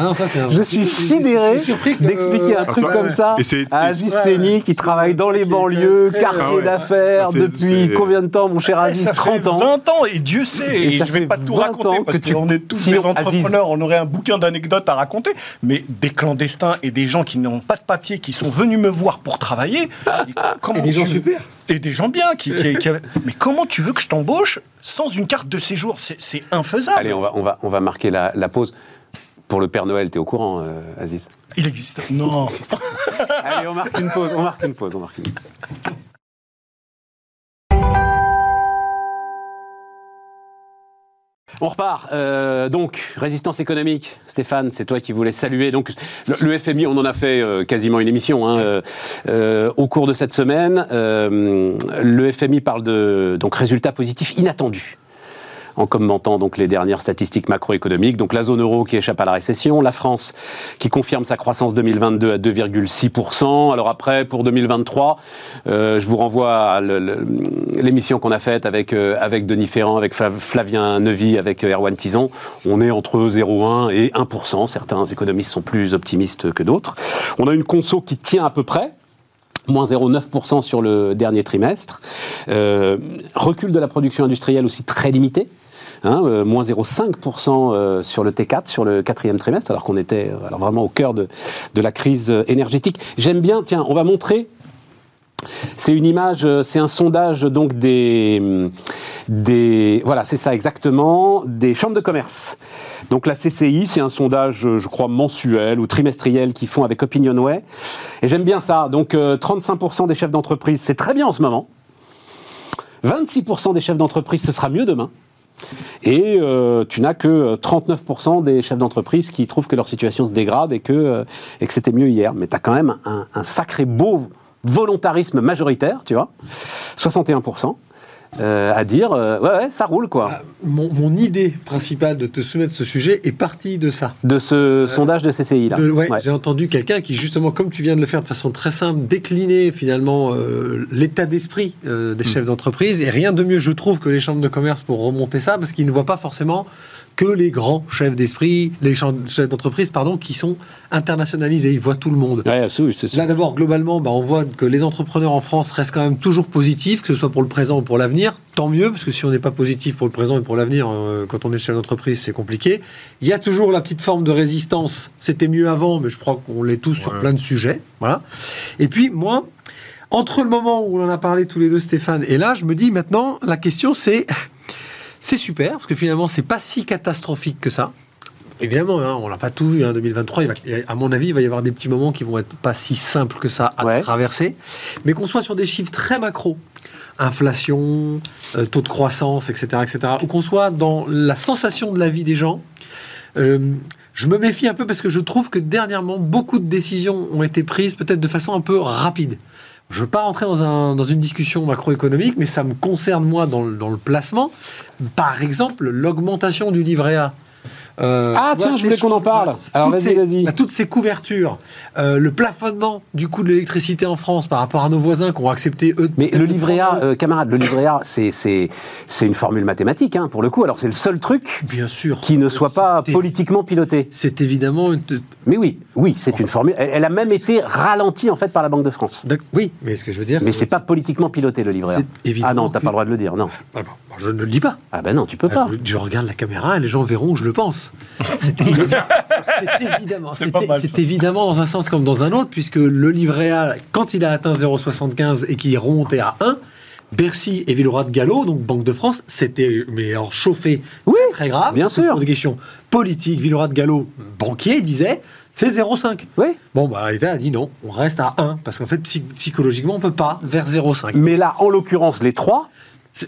Ah non, ça, c'est un- Je suis sidéré d'expliquer un euh, truc comme ouais. ça à Aziz Seni qui travaille dans les banlieues, quartier Ah ouais. d'affaires C'est- depuis combien de temps, mon cher Ouais, Aziz ça 30 fait ans. 20 ans, et Dieu sait, Et je vais fait pas tout 20 raconter parce que tu- qu'on est tous Sinon, des entrepreneurs, on aurait un bouquin d'anecdotes à raconter, mais des clandestins et des gens qui n'ont pas de papier, qui sont venus me voir pour travailler, et comment Et des gens super. Et des gens bien, qui, qui- qui avaient- mais comment tu veux que je t'embauche sans une carte de séjour? C'est c'est infaisable. Allez, on va, on va, on va marquer la, la pause. Pour le Père Noël, t'es au courant, euh, Aziz Il existe. Non. <laughs> Allez, on marque une pause, on marque une pause, on marque une pause. On repart. Euh, donc, résistance économique. Stéphane, c'est toi qui voulais saluer. Donc, le, le FMI, on en a fait euh, quasiment une émission hein, euh, au cours de cette semaine. Le FMI parle de donc résultats positifs inattendus en commentant donc les dernières statistiques macroéconomiques. Donc la zone euro qui échappe à la récession, la France qui confirme sa croissance 2022 à 2,6%. Alors après, pour 2023, euh, je vous renvoie à l'émission qu'on a faite avec, euh, Denis Ferrand, avec Flav- Flavien Nevy, avec euh, Erwan Tison. On est entre 0,1 et 1%. Certains économistes sont plus optimistes que d'autres. On a une conso qui tient à peu près moins 0,9% sur le dernier trimestre. Recul de la production industrielle aussi très limité. Hein, euh, moins 0,5% euh, sur le T4 sur le quatrième trimestre, alors qu'on était euh, alors vraiment au cœur de, de la crise énergétique. J'aime bien, tiens, on va montrer. C'est une image, c'est un sondage donc des, hum, des voilà, c'est ça exactement, des chambres de commerce. Donc la CCI, c'est un sondage, je crois, mensuel ou trimestriel qu'ils font avec Opinionway. Et j'aime bien ça. Donc euh, 35% des chefs d'entreprise, c'est très bien en ce moment. 26% des chefs d'entreprise, ce sera mieux demain. Et euh, tu n'as que euh, 39% des chefs d'entreprise qui trouvent que leur situation se dégrade et que, euh, que c'était mieux hier. Mais tu as quand même un, un sacré beau volontarisme majoritaire, tu vois. 61%. Euh, à dire, euh, ouais, ouais, ça roule, quoi. Ah, Mon, mon idée principale de te soumettre ce sujet est partie de ça. De ce sondage de CCI, là. De- ouais, Ouais. J'ai entendu quelqu'un qui, justement, comme tu viens de le faire de façon très simple, décliner finalement euh, l'état d'esprit euh, Hmm. des chefs d'entreprise. Et rien de mieux, je trouve, que les chambres de commerce pour remonter ça, parce qu'ils ne voient pas forcément que les grands chefs d'esprit, les chefs d'entreprise, pardon, qui sont internationalisés. Ils voient tout le monde. Ouais, ça. Là, d'abord, globalement, bah, on voit que les entrepreneurs en France restent quand même toujours positifs, que ce soit pour le présent ou pour l'avenir. Tant mieux, parce que si on n'est pas positif pour le présent et pour l'avenir, euh, quand on est chef d'entreprise, c'est compliqué. Il y a toujours la petite forme de résistance. C'était mieux avant, mais je crois qu'on l'est tous sur plein de sujets. Voilà. Et puis, moi, entre le moment où on en a parlé tous les deux, Stéphane, et là, je me dis maintenant, la question, c'est. C'est super, parce que finalement, c'est pas si catastrophique que ça. Évidemment, hein, on n'a pas tout vu. Hein, 2023, il va- à mon avis, il va y avoir des petits moments qui vont être pas si simples que ça à Ouais. traverser. Mais qu'on soit sur des chiffres très macro, inflation, euh, taux de croissance, etc., etc., ou qu'on soit dans la sensation de la vie des gens, euh, je me méfie un peu parce que je trouve que dernièrement, beaucoup de décisions ont été prises peut-être de façon un peu rapide. Je ne veux pas rentrer dans, un- dans une discussion macroéconomique, mais ça me concerne moi dans le placement. Par exemple, l'augmentation du livret A. Euh, Ah, tiens, je voulais qu'on en parle. Alors, vas-y, vas-y. bah, toutes ces couvertures, euh, le plafonnement du coût de l'électricité en France par rapport à nos voisins qui ont accepté eux. Mais le livret A, euh, camarade, le livret A, c'est, c'est, c'est une formule mathématique, hein, pour le coup. Alors, c'est le seul truc bien sûr, qui ne soit pas politiquement piloté. C'est évidemment une. Mais oui, oui, c'est une formule. Elle, elle a même été ralentie, en fait, par la Banque de France. Oui, mais ce que je veux dire. Mais c'est pas politiquement piloté, le livret A. Ah non, t'as que- pas le droit de le dire, non. Ah bon, je ne le dis pas. Ah ben non, tu peux pas. Je, je regarde la caméra et les gens verront que je le pense. <laughs> C'est évidemment, c'est évidemment, dans un sens comme dans un autre, puisque le livret A, quand il a atteint 0,75 et qu'il est remonté à 1, Bercy et Villeroy de Gallo, donc Banque de France, c'était mais alors chauffé Oui, très grave. bien sûr. Pour des questions politiques, Villeroy de Gallo, banquier, disait c'est 0,5. Oui. Bon, bah, l'État a dit non, on reste à 1, parce qu'en fait, psy- psychologiquement, on peut pas vers 0,5. Mais là, en l'occurrence, les trois,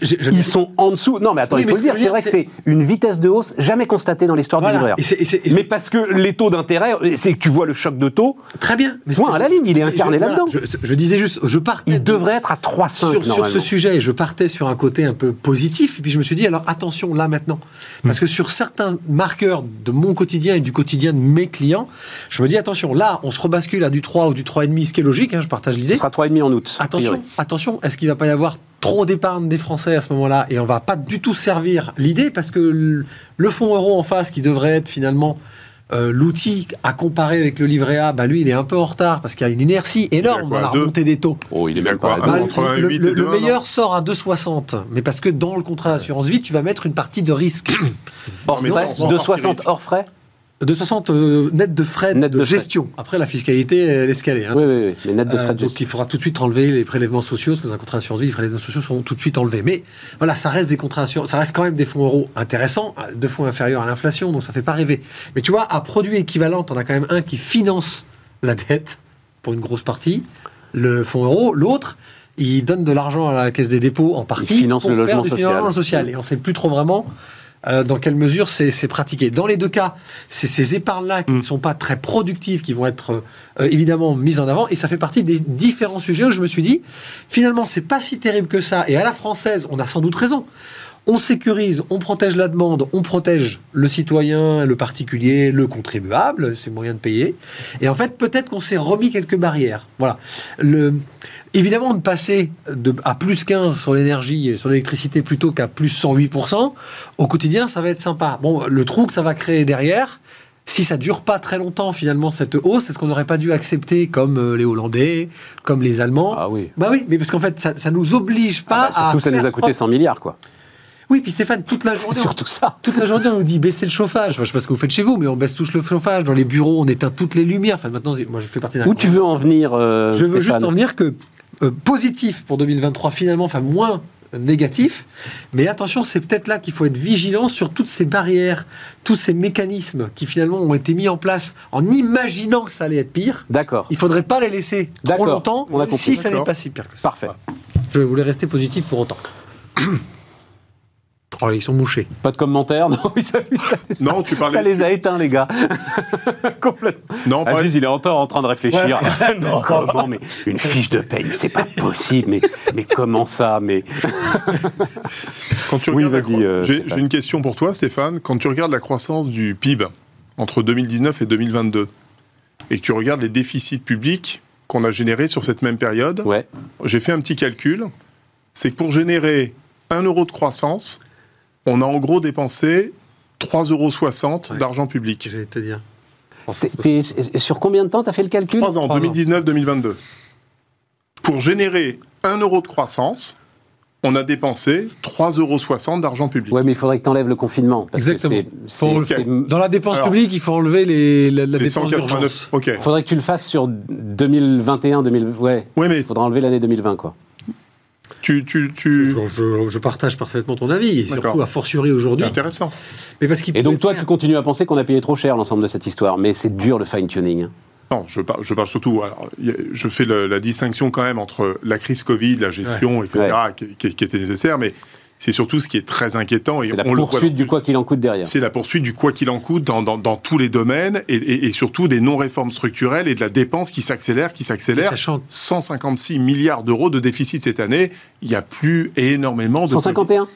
je- je- ils sont en dessous. Non, mais attends, Oui, il faut le dire, c'est vrai que c'est une vitesse de hausse jamais constatée dans l'histoire Voilà. du livret et Mais parce que les taux d'intérêt, c'est que tu vois le choc de taux, Très bien. Mais Point à la ligne, il est incarné voilà, là-dedans. Je, je disais juste, je partais. il de- devrait être à 3,5 sur, sur ce sujet, je partais sur un côté un peu positif, et puis je me suis dit, alors attention là maintenant. Parce que sur certains marqueurs de mon quotidien et du quotidien de mes clients, je me dis, attention, là, on se rebascule à du 3 ou du 3,5, ce qui est logique, hein, je partage l'idée. Ce sera 3,5 en août. Attention, attention, est-ce qu'il va pas y avoir trop d'épargne des Français à ce moment-là et on va pas du tout servir l'idée parce que le, fonds euro en face qui devrait être finalement euh, l'outil à comparer avec le livret A, bah lui, il est un peu en retard parce qu'il y a une inertie énorme dans la remontée des taux. Oh, il est quoi, Bah, un le, 8 le- et le 2, meilleur sort à 2,60, mais parce que dans le contrat d'assurance vie, tu vas mettre une partie de risque. Hors Mais frais, sans- sans 260 risque. hors frais? 2,60 euh, net de frais Net de, de frais. gestion. Après, la fiscalité, elle est scalée. hein. Oui, oui, oui, mais net de Euh, frais de donc gestion. il faudra tout de suite enlever les prélèvements sociaux, parce que dans un contrat d'assurance vie, les prélèvements sociaux sont tout de suite enlevés. Mais voilà, ça reste des contrats ça reste quand même des fonds euros intéressants, euh, deux fois inférieurs à l'inflation, donc ça fait pas rêver. Mais tu vois, à produit équivalent, on a quand même un qui finance la dette pour une grosse partie, le fonds euro, l'autre. Il donne de l'argent à la caisse des dépôts en partie finance pour le faire logement du social. social. Et on ne sait plus trop vraiment euh, dans quelle mesure c'est pratiqué? Dans les deux cas, c'est ces épargnes-là qui Mm. ne sont pas très productives qui vont être euh, évidemment mises en avant. Et ça fait partie des différents sujets où je me suis dit, finalement, c'est pas si terrible que ça. Et à la française, on a sans doute raison. On sécurise, on protège la demande, on protège le citoyen, le particulier, le contribuable, c'est moyen de payer. Et en fait, peut-être qu'on s'est remis quelques barrières. Voilà. Le, évidemment, de passer de, à plus 15 sur l'énergie, sur l'électricité plutôt qu'à plus 108%, au quotidien, ça va être sympa. Bon, le trou que ça va créer derrière, si ça dure pas très longtemps finalement cette hausse, est-ce qu'on n'aurait pas dû accepter comme euh, les Hollandais, comme les Allemands? Ah oui. Bah oui, mais parce qu'en fait, ça, ça nous oblige pas Ah bah, surtout, à ça nous a coûté propre- 100 milliards, quoi. Oui, puis Stéphane, toute la C'est journée, surtout ça. toute la journée, on nous dit baisser le chauffage. Enfin, je sais pas ce que vous faites chez vous, mais on baisse tous le chauffage. Dans les bureaux, on éteint toutes les lumières. Enfin, maintenant, moi, je fais partie d'un. Où tu veux en venir, euh, Je veux juste en venir que euh, positif pour 2023, finalement, enfin moins négatif. Mais attention, c'est peut-être là qu'il faut être vigilant sur toutes ces barrières, tous ces mécanismes qui finalement ont été mis en place en imaginant que ça allait être pire. D'accord. Il faudrait pas les laisser trop longtemps on a compris. si ça n'est pas si pire que ça. Parfait. Je voulais rester positif pour autant. Oh, ils sont mouchés. Pas de commentaires Non, <laughs> ça, ça- Non, tu parlais. ça les a éteints, les gars. <laughs> Complètement. Non, pas- Aziz, il est encore en train de réfléchir. <laughs> Non. Comment Mais une fiche de paye, c'est pas possible. Mais, mais comment ça Mais Quand tu Oui, regardes euh, j'ai une question pour toi, Stéphane. Quand tu regardes la croissance du PIB entre 2019 et 2022, et que tu regardes les déficits publics qu'on a générés sur cette même période, ouais. j'ai fait un petit calcul. C'est que pour générer 1 euro de croissance, on a en gros dépensé 3,60 euros Ouais. d'argent public. J'allais te dire. T'es- t'es- sur combien de temps t'as fait le calcul 3 ans, Trois ans. 2019-2022. Pour générer 1 euro de croissance, on a dépensé 3,60 euros d'argent public. Ouais, mais il faudrait que t'enlèves le confinement. parce que Exactement. c'est- Faut- c'est- c'est- Dans la dépense Alors, publique, il faut enlever les, la, la Les dépense 189. d'urgence. Ok. faudrait que tu le fasses sur 2021, 2000. Ouais. Oui, mais Il faudra enlever l'année 2020, quoi. Tu, tu, tu... Je, je- je partage parfaitement ton avis, et surtout a fortiori aujourd'hui. c'est intéressant. Mais parce qu'il Et donc, toi, faire- tu continues à penser qu'on a payé trop cher l'ensemble de cette histoire. Mais c'est dur le fine-tuning. Non, je parle, je parle surtout. alors, je fais le- la distinction quand même entre la crise Covid, la gestion, etc., qui, qui- qui était nécessaire, mais c'est surtout ce qui est très inquiétant. Et C'est la on le voit poursuite dans- du quoi qu'il en coûte derrière. C'est la poursuite du quoi qu'il en coûte dans, dans- dans tous les domaines et, et- et surtout des non-réformes structurelles et de la dépense qui s'accélère, qui s'accélère. Sachant 156 milliards d'euros de déficit cette année. Il n'y a plus énormément de. 151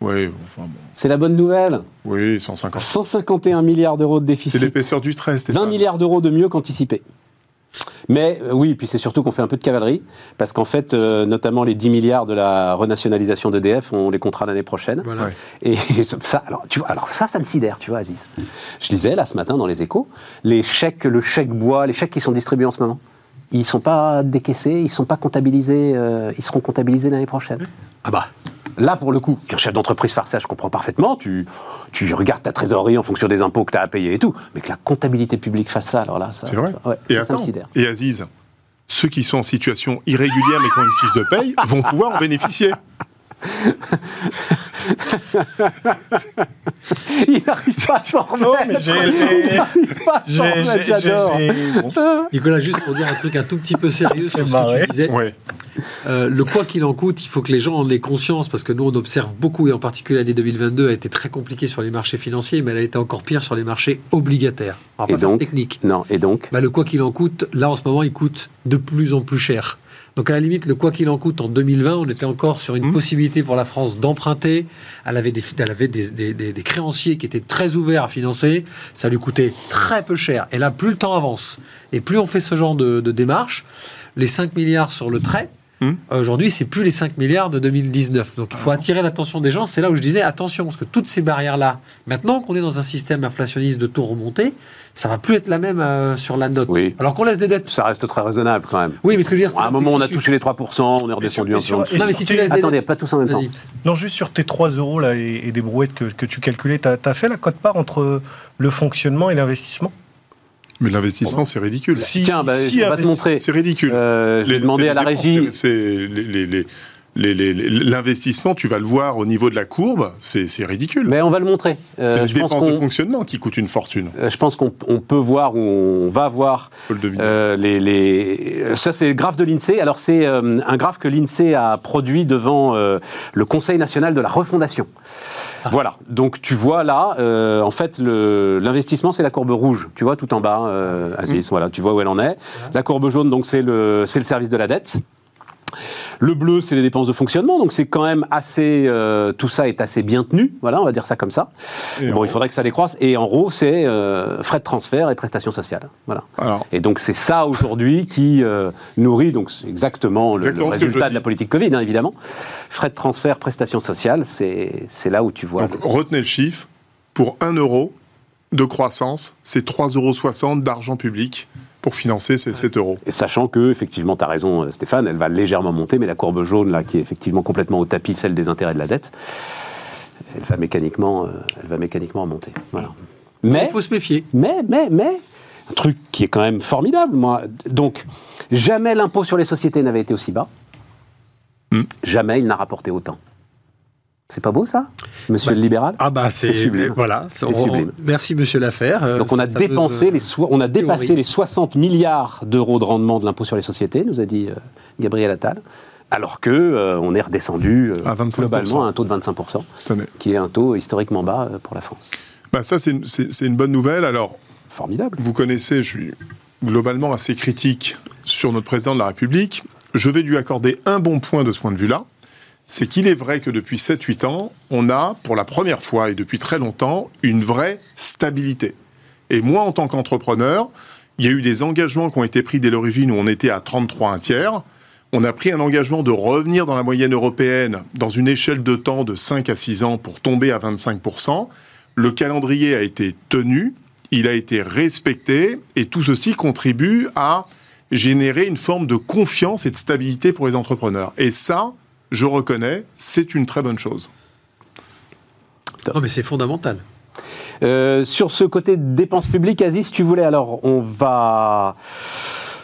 Oui, enfin bon. C'est la bonne nouvelle. Oui, 150. 151 milliards d'euros de C'est déficit. l'épaisseur du trait, 20 Stéphane. milliards d'euros de mieux qu'anticipé. Mais euh, oui, puis c'est surtout qu'on fait un peu de cavalerie, parce qu'en fait, euh, notamment les 10 milliards de la renationalisation d'EDF, on les comptera l'année prochaine. Voilà. Ouais. Et <laughs> ça, alors, tu vois, alors ça, ça me sidère, tu vois, Aziz. Je lisais là ce matin dans les échos, les chèques, le chèque bois, les chèques qui sont distribués en ce moment, ils sont pas décaissés, ils sont pas comptabilisés, euh, ils seront comptabilisés l'année prochaine. Ah bah. Là, pour le coup, qu'un chef d'entreprise fasse ça, je comprends parfaitement. Tu, tu regardes ta trésorerie en fonction des impôts que tu as à payer et tout. Mais que la comptabilité publique fasse ça, alors là, ça. C'est vrai. ouais, et attends, et Aziz, ceux qui sont en situation irrégulière mais qui ont une fiche de paye <laughs> vont pouvoir en bénéficier. Il n'arrive pas à s'en remettre. Il n'arrive pas à s'en remettre, j'adore. bon, Nicolas, juste pour dire un truc un tout petit peu sérieux sur ce marrer. que tu disais. Ouais. Euh, le quoi qu'il en coûte, il faut que les gens en aient conscience parce que nous on observe beaucoup et en particulier l'année 2022 a été très compliquée sur les marchés financiers, mais elle a été encore pire sur les marchés obligataires. On va Et pas faire donc? technique. Non, et donc? Bah, le quoi qu'il en coûte, là en ce moment, il coûte de plus en plus cher. Donc à la limite, le quoi qu'il en coûte en 2020, on était encore sur une Mmh. possibilité pour la France d'emprunter. Elle avait, des, elle avait des, des- des- des créanciers qui étaient très ouverts à financer. Ça lui coûtait très peu cher. Et là, plus le temps avance et plus on fait ce genre de, de démarche, les 5 milliards sur le trait, Hmm. Aujourd'hui, c'est plus les 5 milliards de 2019. Donc il faut attirer l'attention des gens. C'est là où je disais attention, parce que toutes ces barrières-là, maintenant qu'on est dans un système inflationniste de taux remontés, ça va plus être la même euh, sur la note. Oui. Alors qu'on laisse des dettes. Ça reste très raisonnable quand même. Oui, mais ce que je veux dire, À un c'est- moment, c'est on a tu- touché les 3%, on est redescendu un sur- peu en dessous. et Non, mais si tu laisses des Attendez, dettes- pas tous en même temps. Non, juste sur tes 3 euros là, et, et des brouettes que, que tu calculais, tu as, fait la cote-part entre le fonctionnement et l'investissement? Mais l'investissement, c'est ridicule. Si- Tiens, bah, si on va te investi- montrer. C'est ridicule. Euh, je vais Les- demander c'est à la régie. c'est- c'est les- les- L'investissement, tu vas le voir au niveau de la courbe, c'est ridicule. Mais on va le montrer. Euh, c'est les je, pense dépenses de fonctionnement qui coûtent une fortune. euh, je pense qu'on on peut voir ou on va voir Faut le deviner. euh, les, les- Ça, c'est le graphe de l'INSEE. Alors, c'est euh, un graphe que l'INSEE a produit devant euh, le Conseil national de la refondation. Voilà. Donc, tu vois là, euh, en fait, l'investissement, c'est la courbe rouge. Tu vois, tout en bas, euh, Aziz. Voilà, tu vois où elle en est. La courbe jaune, donc, c'est le, c'est le service de la dette. Le bleu, c'est les dépenses de fonctionnement, donc c'est quand même assez. euh, tout ça est assez bien tenu, voilà, on va dire ça comme ça. Et bon, il faudrait que ça décroisse. Et en haut, c'est euh, frais de transfert et prestations sociales, voilà. Alors, Et donc c'est ça aujourd'hui qui euh, nourrit donc c'est exactement, le- Exactement le, résultat de la politique Covid, hein, évidemment. Frais de transfert, prestations sociales, c'est c'est là où tu vois. donc, retenez le chiffre. Pour 1 euro de croissance, c'est 3,60 euros d'argent public pour financer ces 7 euros. Et sachant que, effectivement, tu as raison, euh, Stéphane, elle va légèrement monter, mais la courbe jaune, là, qui est effectivement complètement au tapis, celle des intérêts de la dette, elle va mécaniquement, euh, elle va mécaniquement monter. Voilà. Mais, Il faut se méfier. mais, mais, mais, un truc qui est quand même formidable, moi. Donc, jamais l'impôt sur les sociétés n'avait été aussi bas. Hmm. Jamais il n'a rapporté autant. C'est pas beau, ça, monsieur le libéral? Ah bah C'est sublime. Voilà. C'est On- sublime. Merci Monsieur L'Affaire. Euh, Donc on a dépensé euh, les so- on a dépassé théorie. les 60 milliards d'euros de rendement de l'impôt sur les sociétés, nous a dit euh, Gabriel Attal, alors que euh, on est redescendu euh, À 25%. globalement à un taux de 25 cette année. qui est un taux historiquement bas euh, pour la France. Bah, ça, c'est une, c'est- c'est une bonne nouvelle. Alors, Formidable. vous connaissez, je suis globalement assez critique sur notre président de la République. Je vais lui accorder un bon point de ce point de vue-là. C'est qu'il est vrai que depuis 7-8 ans, on a, pour la première fois et depuis très longtemps, une vraie stabilité. Et moi, en tant qu'entrepreneur, il y a eu des engagements qui ont été pris dès l'origine où on était à 33 un tiers. On a pris un engagement de revenir dans la moyenne européenne dans une échelle de temps de 5 à 6 ans pour tomber à 25%. Le calendrier a été tenu, il a été respecté, et tout ceci contribue à générer une forme de confiance et de stabilité pour les entrepreneurs. Et ça, je reconnais, c'est une très bonne chose. Non mais c'est fondamental. Euh, sur ce côté dépenses publiques, Aziz, tu voulais alors, on va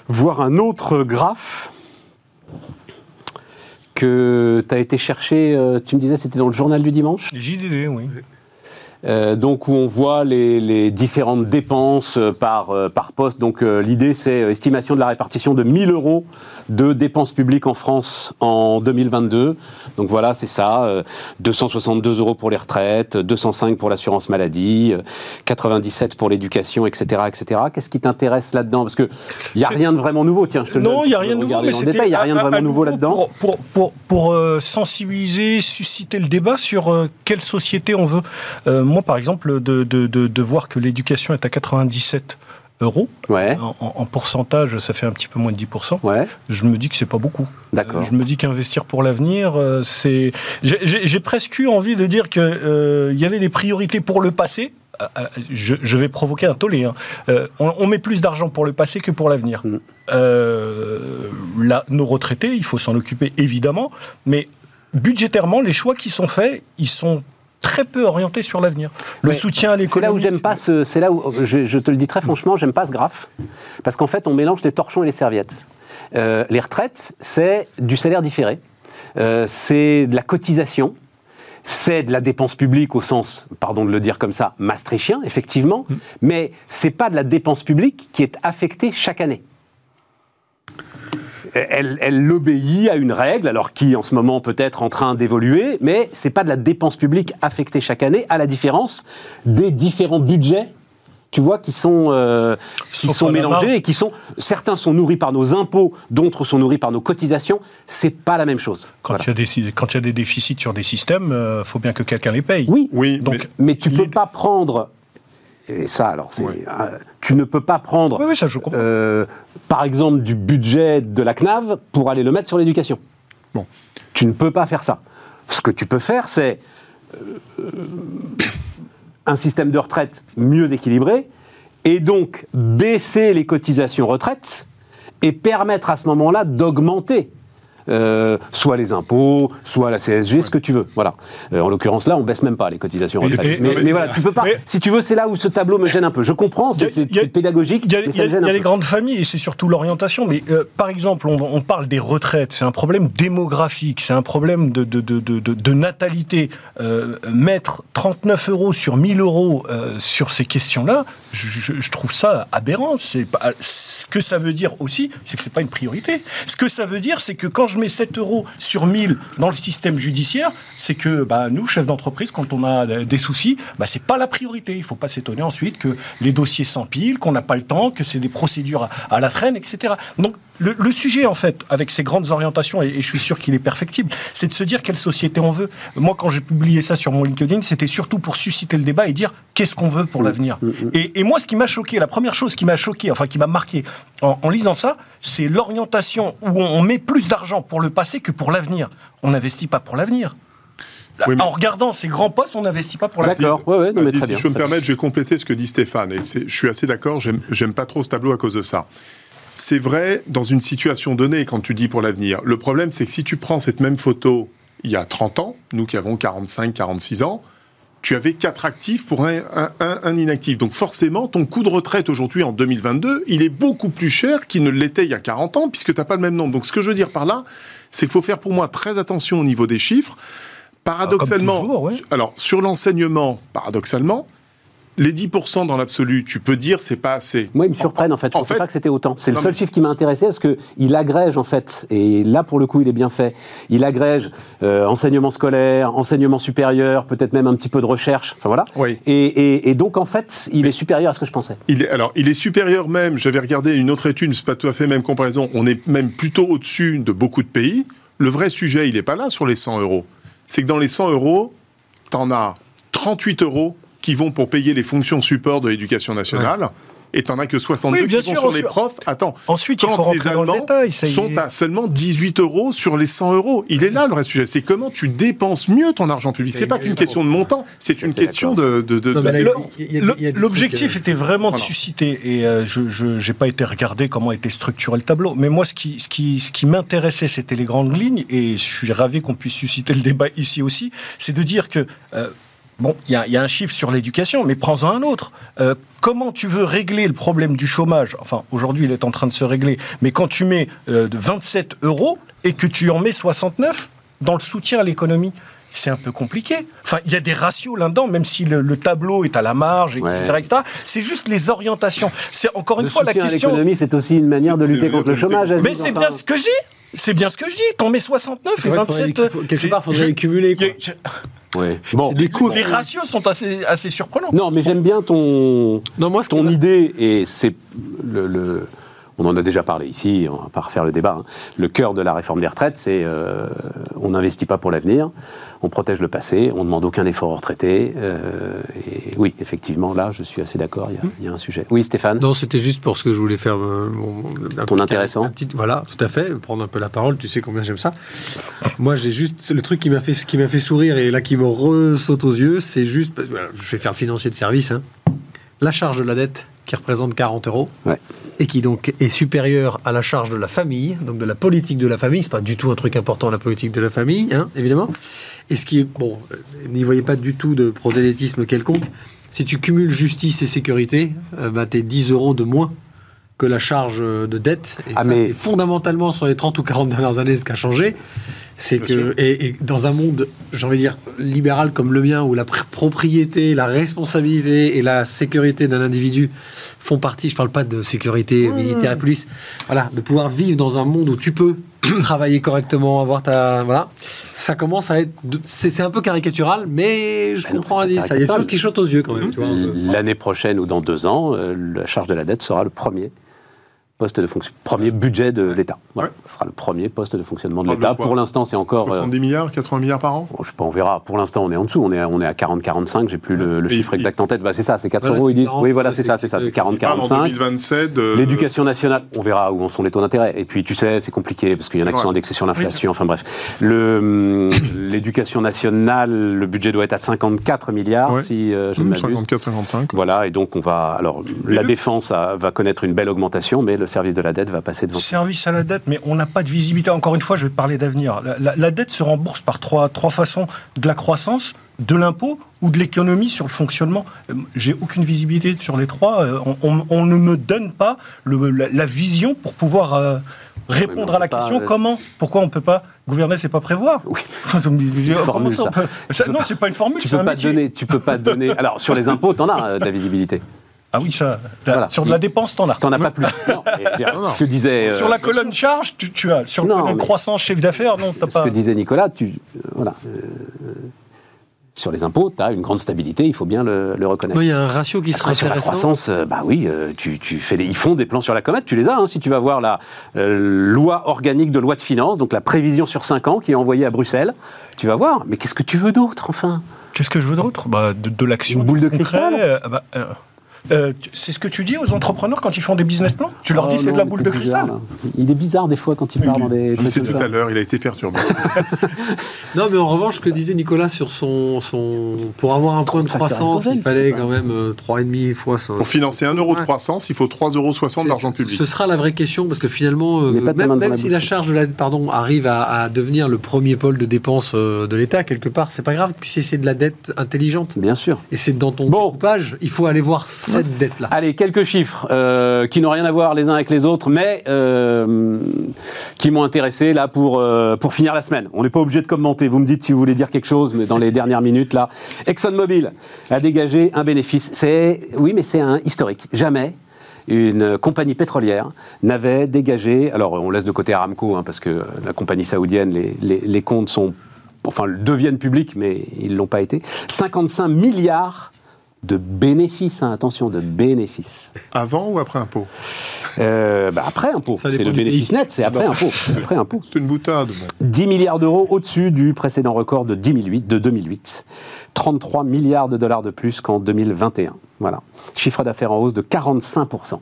voir un autre graphe que tu as été chercher, euh, tu me disais c'était dans le journal du dimanche? JDD, oui. Euh, donc où on voit les, les différentes dépenses euh, par, euh, par poste. Donc euh, l'idée c'est estimation de la répartition de 1000 euros de dépenses publiques en France en 2022. Donc voilà, c'est ça. euh, 262 euros pour les retraites, 205 pour l'assurance maladie, euh, 97 pour l'éducation, etc., etc. Qu'est-ce qui t'intéresse là-dedans? Parce que il y a rien de vraiment nouveau. Tiens, je te le Non, il n'y a rien de nouveau, mais. Il n'y a rien de vraiment nouveau là-dedans. Pour, pour, pour, pour, sensibiliser, susciter le débat sur quelle société on veut. Moi, par exemple, de, de, de, de voir que l'éducation est à 97 euros, Ouais, en, en- en pourcentage, ça fait un petit peu moins de 10%. ouais, Je me dis que c'est pas beaucoup. d'accord. Euh, Je me dis qu'investir pour l'avenir, euh, c'est. J'ai- presque eu envie de dire que euh, y avait des priorités pour le passé. Euh, Je, je vais provoquer un tollé. hein. Euh, on, on met plus d'argent pour le passé que pour l'avenir. Mm. Euh, là, nos retraités, il faut s'en occuper évidemment, mais budgétairement, les choix qui sont faits, ils sont très peu orientés sur l'avenir. Le soutien à C'est là où l'économie. j'aime pas ce, c'est là où je, je te le dis très franchement, j'aime pas ce graphe parce qu'en fait on mélange les torchons et les serviettes. Euh, les retraites, c'est du salaire différé, Euh, c'est de la cotisation, c'est de la dépense publique au sens, pardon de le dire comme ça, maastrichtien effectivement, mais c'est pas de la dépense publique qui est affectée chaque année. Elle, elle obéit à une règle, alors qui en ce moment peut être en train d'évoluer, mais c'est pas de la dépense publique affectée chaque année, à la différence des différents budgets, tu vois, qui sont, euh, qui sont mélangés et qui sont, certains sont nourris par nos impôts, d'autres sont nourris par nos cotisations. C'est pas la même chose. Quand, Voilà. il y a des, quand il y a des déficits sur des systèmes, il faut bien que quelqu'un les paye. Oui, Oui, Donc, mais mais tu peux l'idée- pas prendre. Et ça, alors, c'est, Oui. tu ne peux pas prendre, Oui, oui, ça je comprends. euh, par exemple, du budget de la CNAV pour aller le mettre sur l'éducation. Bon. Tu ne peux pas faire ça. Ce que tu peux faire, c'est euh, un système de retraite mieux équilibré et donc baisser les cotisations retraite et permettre à ce moment-là d'augmenter euh, soit les impôts, soit la CSG, ce que tu veux. Voilà. Euh, en l'occurrence, là, on baisse même pas les cotisations retraite. mais, mais- mais voilà, tu peux pas. si tu veux, c'est là où ce tableau me gêne un peu. Je comprends, c'est pédagogique, Il y a, mais il y ça a- me gêne il y a un les peu. grandes familles et c'est surtout l'orientation. Mais euh, par exemple, on, on parle des retraites, c'est un problème démographique, c'est un problème de, de, de, de- natalité. Mettre 39 euros sur 1000 euros sur ces questions-là, je, je- je trouve ça aberrant. Pas, ce que ça veut dire aussi, c'est que c'est pas une priorité. Ce que ça veut dire, c'est que quand je mets 7 euros sur 1000 dans le système judiciaire, c'est que bah, nous, chefs d'entreprise, quand on a euh, des soucis, bah, c'est pas la priorité. Il faut pas s'étonner ensuite que les dossiers s'empilent, qu'on n'a pas le temps, que c'est des procédures à, à la traîne, etc. Donc le, le sujet, en fait, avec ces grandes orientations, et, et je suis sûr qu'il est perfectible, c'est de se dire quelle société on veut. Moi, quand j'ai publié ça sur mon LinkedIn, c'était surtout pour susciter le débat et dire qu'est-ce qu'on veut pour l'avenir. Et, et moi, ce qui m'a choqué, la première chose qui m'a choqué, enfin qui m'a marqué en, en lisant ça, c'est l'orientation où on, on met plus d'argent pour le passé que pour l'avenir. On n'investit pas pour l'avenir. Oui, mais- En regardant ces grands postes, on n'investit pas pour l'avenir. D'accord, ouais, ouais, non, mais Vas-y, très si bien. je peux me permettre, je vais compléter ce que dit Stéphane. Et c'est- je suis assez d'accord, j'aime j'aime pas trop ce tableau à cause de ça. C'est vrai dans une situation donnée quand tu dis pour l'avenir. Le problème, c'est que si tu prends cette même photo il y a 30 ans, nous qui avons 45, 46 ans, tu avais quatre actifs pour un, un- un- un inactif. Donc forcément, ton coût de retraite aujourd'hui en 2022, il est beaucoup plus cher qu'il ne l'était il y a 40 ans, puisque tu n'as pas le même nombre. Donc ce que je veux dire par là, c'est qu'il faut faire pour moi très attention au niveau des chiffres. Paradoxalement, toujours, ouais. alors sur l'enseignement, paradoxalement, les 10% dans l'absolu, tu peux dire c'est pas assez. Moi, ils me surprennent en fait. Je En ne pensais fait- pas que c'était autant. C'est le seul mais- chiffre qui m'a intéressé parce que il agrège en fait, et là pour le coup, il est bien fait. Il agrège euh, enseignement scolaire, enseignement supérieur, peut-être même un petit peu de recherche. Enfin voilà. Oui. Et, et- et donc en fait, il est supérieur à ce que je pensais. Il est, alors, il est supérieur même, j'avais regardé une autre étude, c'est pas tout à fait la même comparaison, on est même plutôt au-dessus de beaucoup de pays. Le vrai sujet, il n'est pas là sur les 100 euros. C'est que dans les 100 euros, t'en as 38 euros qui vont pour payer les fonctions support de l'éducation nationale. Et t'en as que 62 Oui, bien qui vont sûr, sur ensuite- les profs. Attends. Ensuite, quand les le Allemands détail, ça y sont est. à seulement 18 euros sur les 100 euros. Il est là le vrai sujet. C'est comment tu dépenses mieux ton argent public. C'est pas qu'une question de montant, c'est une question de, L'objectif trucs, était vraiment de susciter, et euh, je n'ai pas été regarder comment était structuré le tableau, mais moi, ce qui, ce qui, ce qui m'intéressait, c'était les grandes lignes, et je suis ravi qu'on puisse susciter le débat ici aussi, c'est de dire que... euh, Bon, il y, a- il y a un chiffre sur l'éducation, mais prends-en un autre. Euh, comment tu veux régler le problème du chômage? Enfin, aujourd'hui, il est en train de se régler. Mais quand tu mets euh, de 27 euros et que tu en mets 69 dans le soutien à l'économie, c'est un peu compliqué. Enfin, il y a des ratios là-dedans, même si le, le tableau est à la marge, etc. Ouais. etc. C'est juste les orientations. C'est encore une le fois la soutien à question. l'économie, c'est aussi une manière de lutter contre le chômage. lutter Mais c'est bien ce que je dis. C'est bien ce que je dis. T'en mets 69 et C'est vrai qu'il faudrait 27. qu'il faut- quelque c'est- part, faudrait les cumuler, quoi. Ouais. Bon. des coûts. Les ratios sont assez, assez surprenants. Non, mais j'aime bien ton, Non, moi, ton idée, et c'est le, le- On en a déjà parlé ici, on va pas refaire le débat. hein. Le cœur de la réforme des retraites, c'est euh, on n'investit pas pour l'avenir, on protège le passé, on ne demande aucun effort aux retraités. euh, et oui, effectivement, là, je suis assez d'accord, il y a- il y, a un sujet. Oui, Stéphane? Non, c'était juste pour ce que je voulais faire. euh, mon- un Ton petit- intéressant. un petit- voilà, tout à fait. Prendre un peu la parole. Tu sais combien j'aime ça. Moi, j'ai juste le truc qui m'a fait qui fait sourire et là qui me ressaute aux yeux, c'est juste. parce voilà, je vais faire le financier de service. hein. La charge de la dette qui représente 40 euros Ouais. Et qui donc est supérieure à la charge de la famille, donc de la politique de la famille. C'est pas du tout un truc important la politique de la famille, hein, évidemment. Et ce qui est bon, euh, n'y voyez pas du tout de prosélytisme quelconque. Si tu cumules justice et sécurité, euh, bah, t'es 10 euros de moins que la charge de dette. Et Ah, ça, mais- c'est fondamentalement sur les 30 ou 40 dernières années ce qui a changé. C'est que, et, et dans un monde, j'ai envie de dire, libéral comme le mien, où la pr- propriété, la responsabilité et la sécurité d'un individu font partie, je parle pas de sécurité militaire et police, voilà, de pouvoir vivre dans un monde où tu peux <clears throat> travailler correctement, avoir ta. Voilà. Ça commence à être. C'est un peu caricatural, mais je Ben non, comprends Aziz. Ça, Il y a des caricatural. choses qui sautent aux yeux quand même. L'année prochaine ou dans deux ans, euh, la charge de la dette sera le premier poste de fonction, premier budget de l'État. Voilà, Ouais. Ce sera le premier poste de fonctionnement de de l'État. Pour l'instant, c'est encore. euh, 70 milliards, 80 milliards par an? Bon, je sais pas, on verra. Pour l'instant, on est en dessous. On est, à- on est à 40-45. J'ai plus le, chiffre il- exact en tête. Bah, c'est ça, c'est 4 Voilà, euros. Ils disent. 40, Oui, voilà, c'est- ça, c'est ça. c'est- C'est il Parle en 40-45. 2027. euh, L'éducation nationale, on verra où en sont les taux d'intérêt. Et puis, tu sais, c'est compliqué parce qu'il y en a qui Ouais. sont indexés sur l'inflation. Enfin bref, hum, l'éducation nationale, le budget doit être à 54 milliards, Ouais. si euh, je ne hum, m'abuse. 54, 55. Voilà, et donc on va. Alors, la défense a- va connaître une belle augmentation, mais le service de la dette va passer devant. Service à la dette, mais on n'a pas de visibilité. Encore une fois, je vais parler d'avenir. La, la- la dette se rembourse par trois, trois façons de la croissance, de l'impôt ou de l'économie sur le fonctionnement. Euh, J'ai aucune visibilité sur les trois. Euh, On, on- on ne me donne pas le- la, la vision pour pouvoir euh, répondre à la pas, question euh, comment Pourquoi on ne peut pas gouverner, c'est pas prévoir Oui. <laughs> Comment une formule, ça, ça. peut- ça- Non, c'est pas une formule, Tu c'est peux un pas métier. donner. Tu peux pas donner. Alors, sur les impôts, t'en as euh, de la visibilité. Ah oui, ça. Voilà. Sur de la dépense, t'en as. T'en as pas plus. <laughs> Non, et, je veux dire, non. Ce que disait. euh, Sur la colonne charge, tu, tu as. Sur Non, le croissance chiffre d'affaires, non, t'as ce pas. que disait Nicolas, tu, euh, voilà, euh, sur les impôts, tu as une grande stabilité, il faut bien le, le reconnaître. Il y a un ratio qui serait Après, sur la croissance, euh, bah oui, euh, tu, tu fais des, ils font des plans sur la comète, tu les as, hein, si tu vas voir la euh, loi organique de loi de finances, donc la prévision sur 5 ans qui est envoyée à Bruxelles, tu vas voir, mais qu'est-ce que tu veux d'autre, enfin? Qu'est-ce que je veux d'autre? Bah, De, de l'action. Une boule de cristal euh, bah, euh, C'est ce que tu dis aux entrepreneurs quand ils font des business plans Tu leur dis Oh c'est de la boule de bizarre, cristal là. Il est bizarre des fois quand il part dans des Je sais tout ça. à l'heure, il a été perturbé. <laughs> Non, mais en revanche, ce que disait Nicolas sur son. son pour avoir un point de croissance, il fallait quand même euh, 3,5 fois ça. Pour financer 1 euro de croissance, il faut 3,60 euros d'argent public. Ce sera la vraie question parce que finalement, euh, même, même la si la charge de la dette pardon, arrive à, à devenir le premier pôle de dépenses euh, de l'État, quelque part, c'est pas grave si c'est de la dette intelligente. Bien sûr. Et c'est dans ton Bon. découpage, il faut aller voir Allez, quelques chiffres euh, qui n'ont rien à voir les uns avec les autres, mais euh, qui m'ont intéressé là pour, euh, pour finir la semaine. On n'est pas obligé de commenter. Vous me dites si vous voulez dire quelque chose, mais dans les dernières minutes là, ExxonMobil a dégagé un bénéfice. C'est oui, mais c'est un historique. Jamais une compagnie pétrolière n'avait dégagé. Alors, on laisse de côté Aramco hein, parce que la compagnie saoudienne, les, les- comptes sont enfin deviennent publics, mais ils l'ont pas été. 55 milliards de bénéfices, hein, attention, de bénéfices. Avant ou après impôt? Euh, bah, après impôt, c'est le bénéfice net, c'est après impôt. C'est après impôt. C'est une boutade. bon. 10 milliards d'euros au-dessus du précédent record de 2008, de 2008. 33 milliards de dollars de plus qu'en 2021. Voilà. Chiffre d'affaires en hausse de 45%.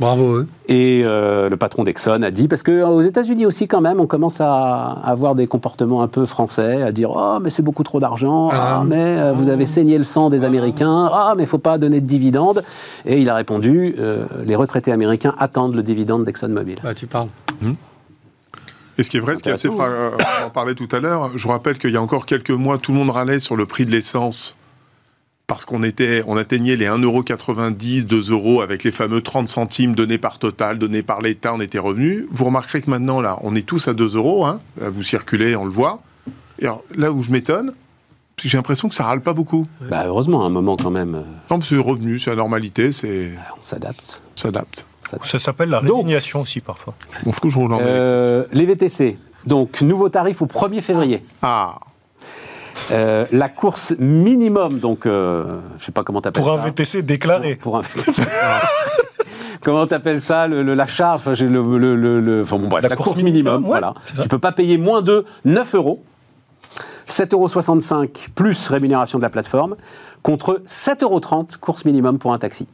Bravo eux. Et euh, le patron d'Exxon a dit, parce qu'aux États-Unis aussi, quand même, on commence à avoir des comportements un peu français, à dire Oh, mais c'est beaucoup trop d'argent, Ah. ah, mais euh, vous avez saigné le sang des Américains, ah, mais il ne faut pas donner de dividendes. Et il a répondu euh, Les retraités américains attendent le dividende d'ExxonMobil. Bah, tu parles. Et ce qui est vrai, ce qui est assez fra- euh, on en parlait tout à l'heure, je vous rappelle qu'il y a encore quelques mois, tout le monde râlait sur le prix de l'essence parce qu'on était, on atteignait les 1,90€, 2 euros avec les fameux 30 centimes donnés par Total, donnés par l'État, on était revenu. Vous remarquerez que maintenant, là, on est tous à 2 euros, hein. Là, vous circulez, on le voit. Et alors, là où je m'étonne, c'est que j'ai l'impression que ça râle pas beaucoup. Bah, heureusement, à un moment, quand même, euh, Non, c'est revenu, c'est la normalité, c'est on s'adapte. s'adapte. Ça s'appelle la Donc- résignation aussi parfois. Bon, faut que je roule en Euh, les VTC. Donc, nouveau tarif au 1er février. Ah, Euh, la course minimum, donc, euh, je sais pas comment t'appelles Pour un ça. VTC déclaré. Pour un <laughs> Comment t'appelles ça le, le- La charge enfin, le, le- le- le- enfin, bon, bref, La la, course course, minimum, minimum, ouais, voilà. ça. Tu peux pas payer moins de 9 euros. 7,65 euros plus rémunération de la plateforme, contre 7,30 euros course minimum pour un taxi.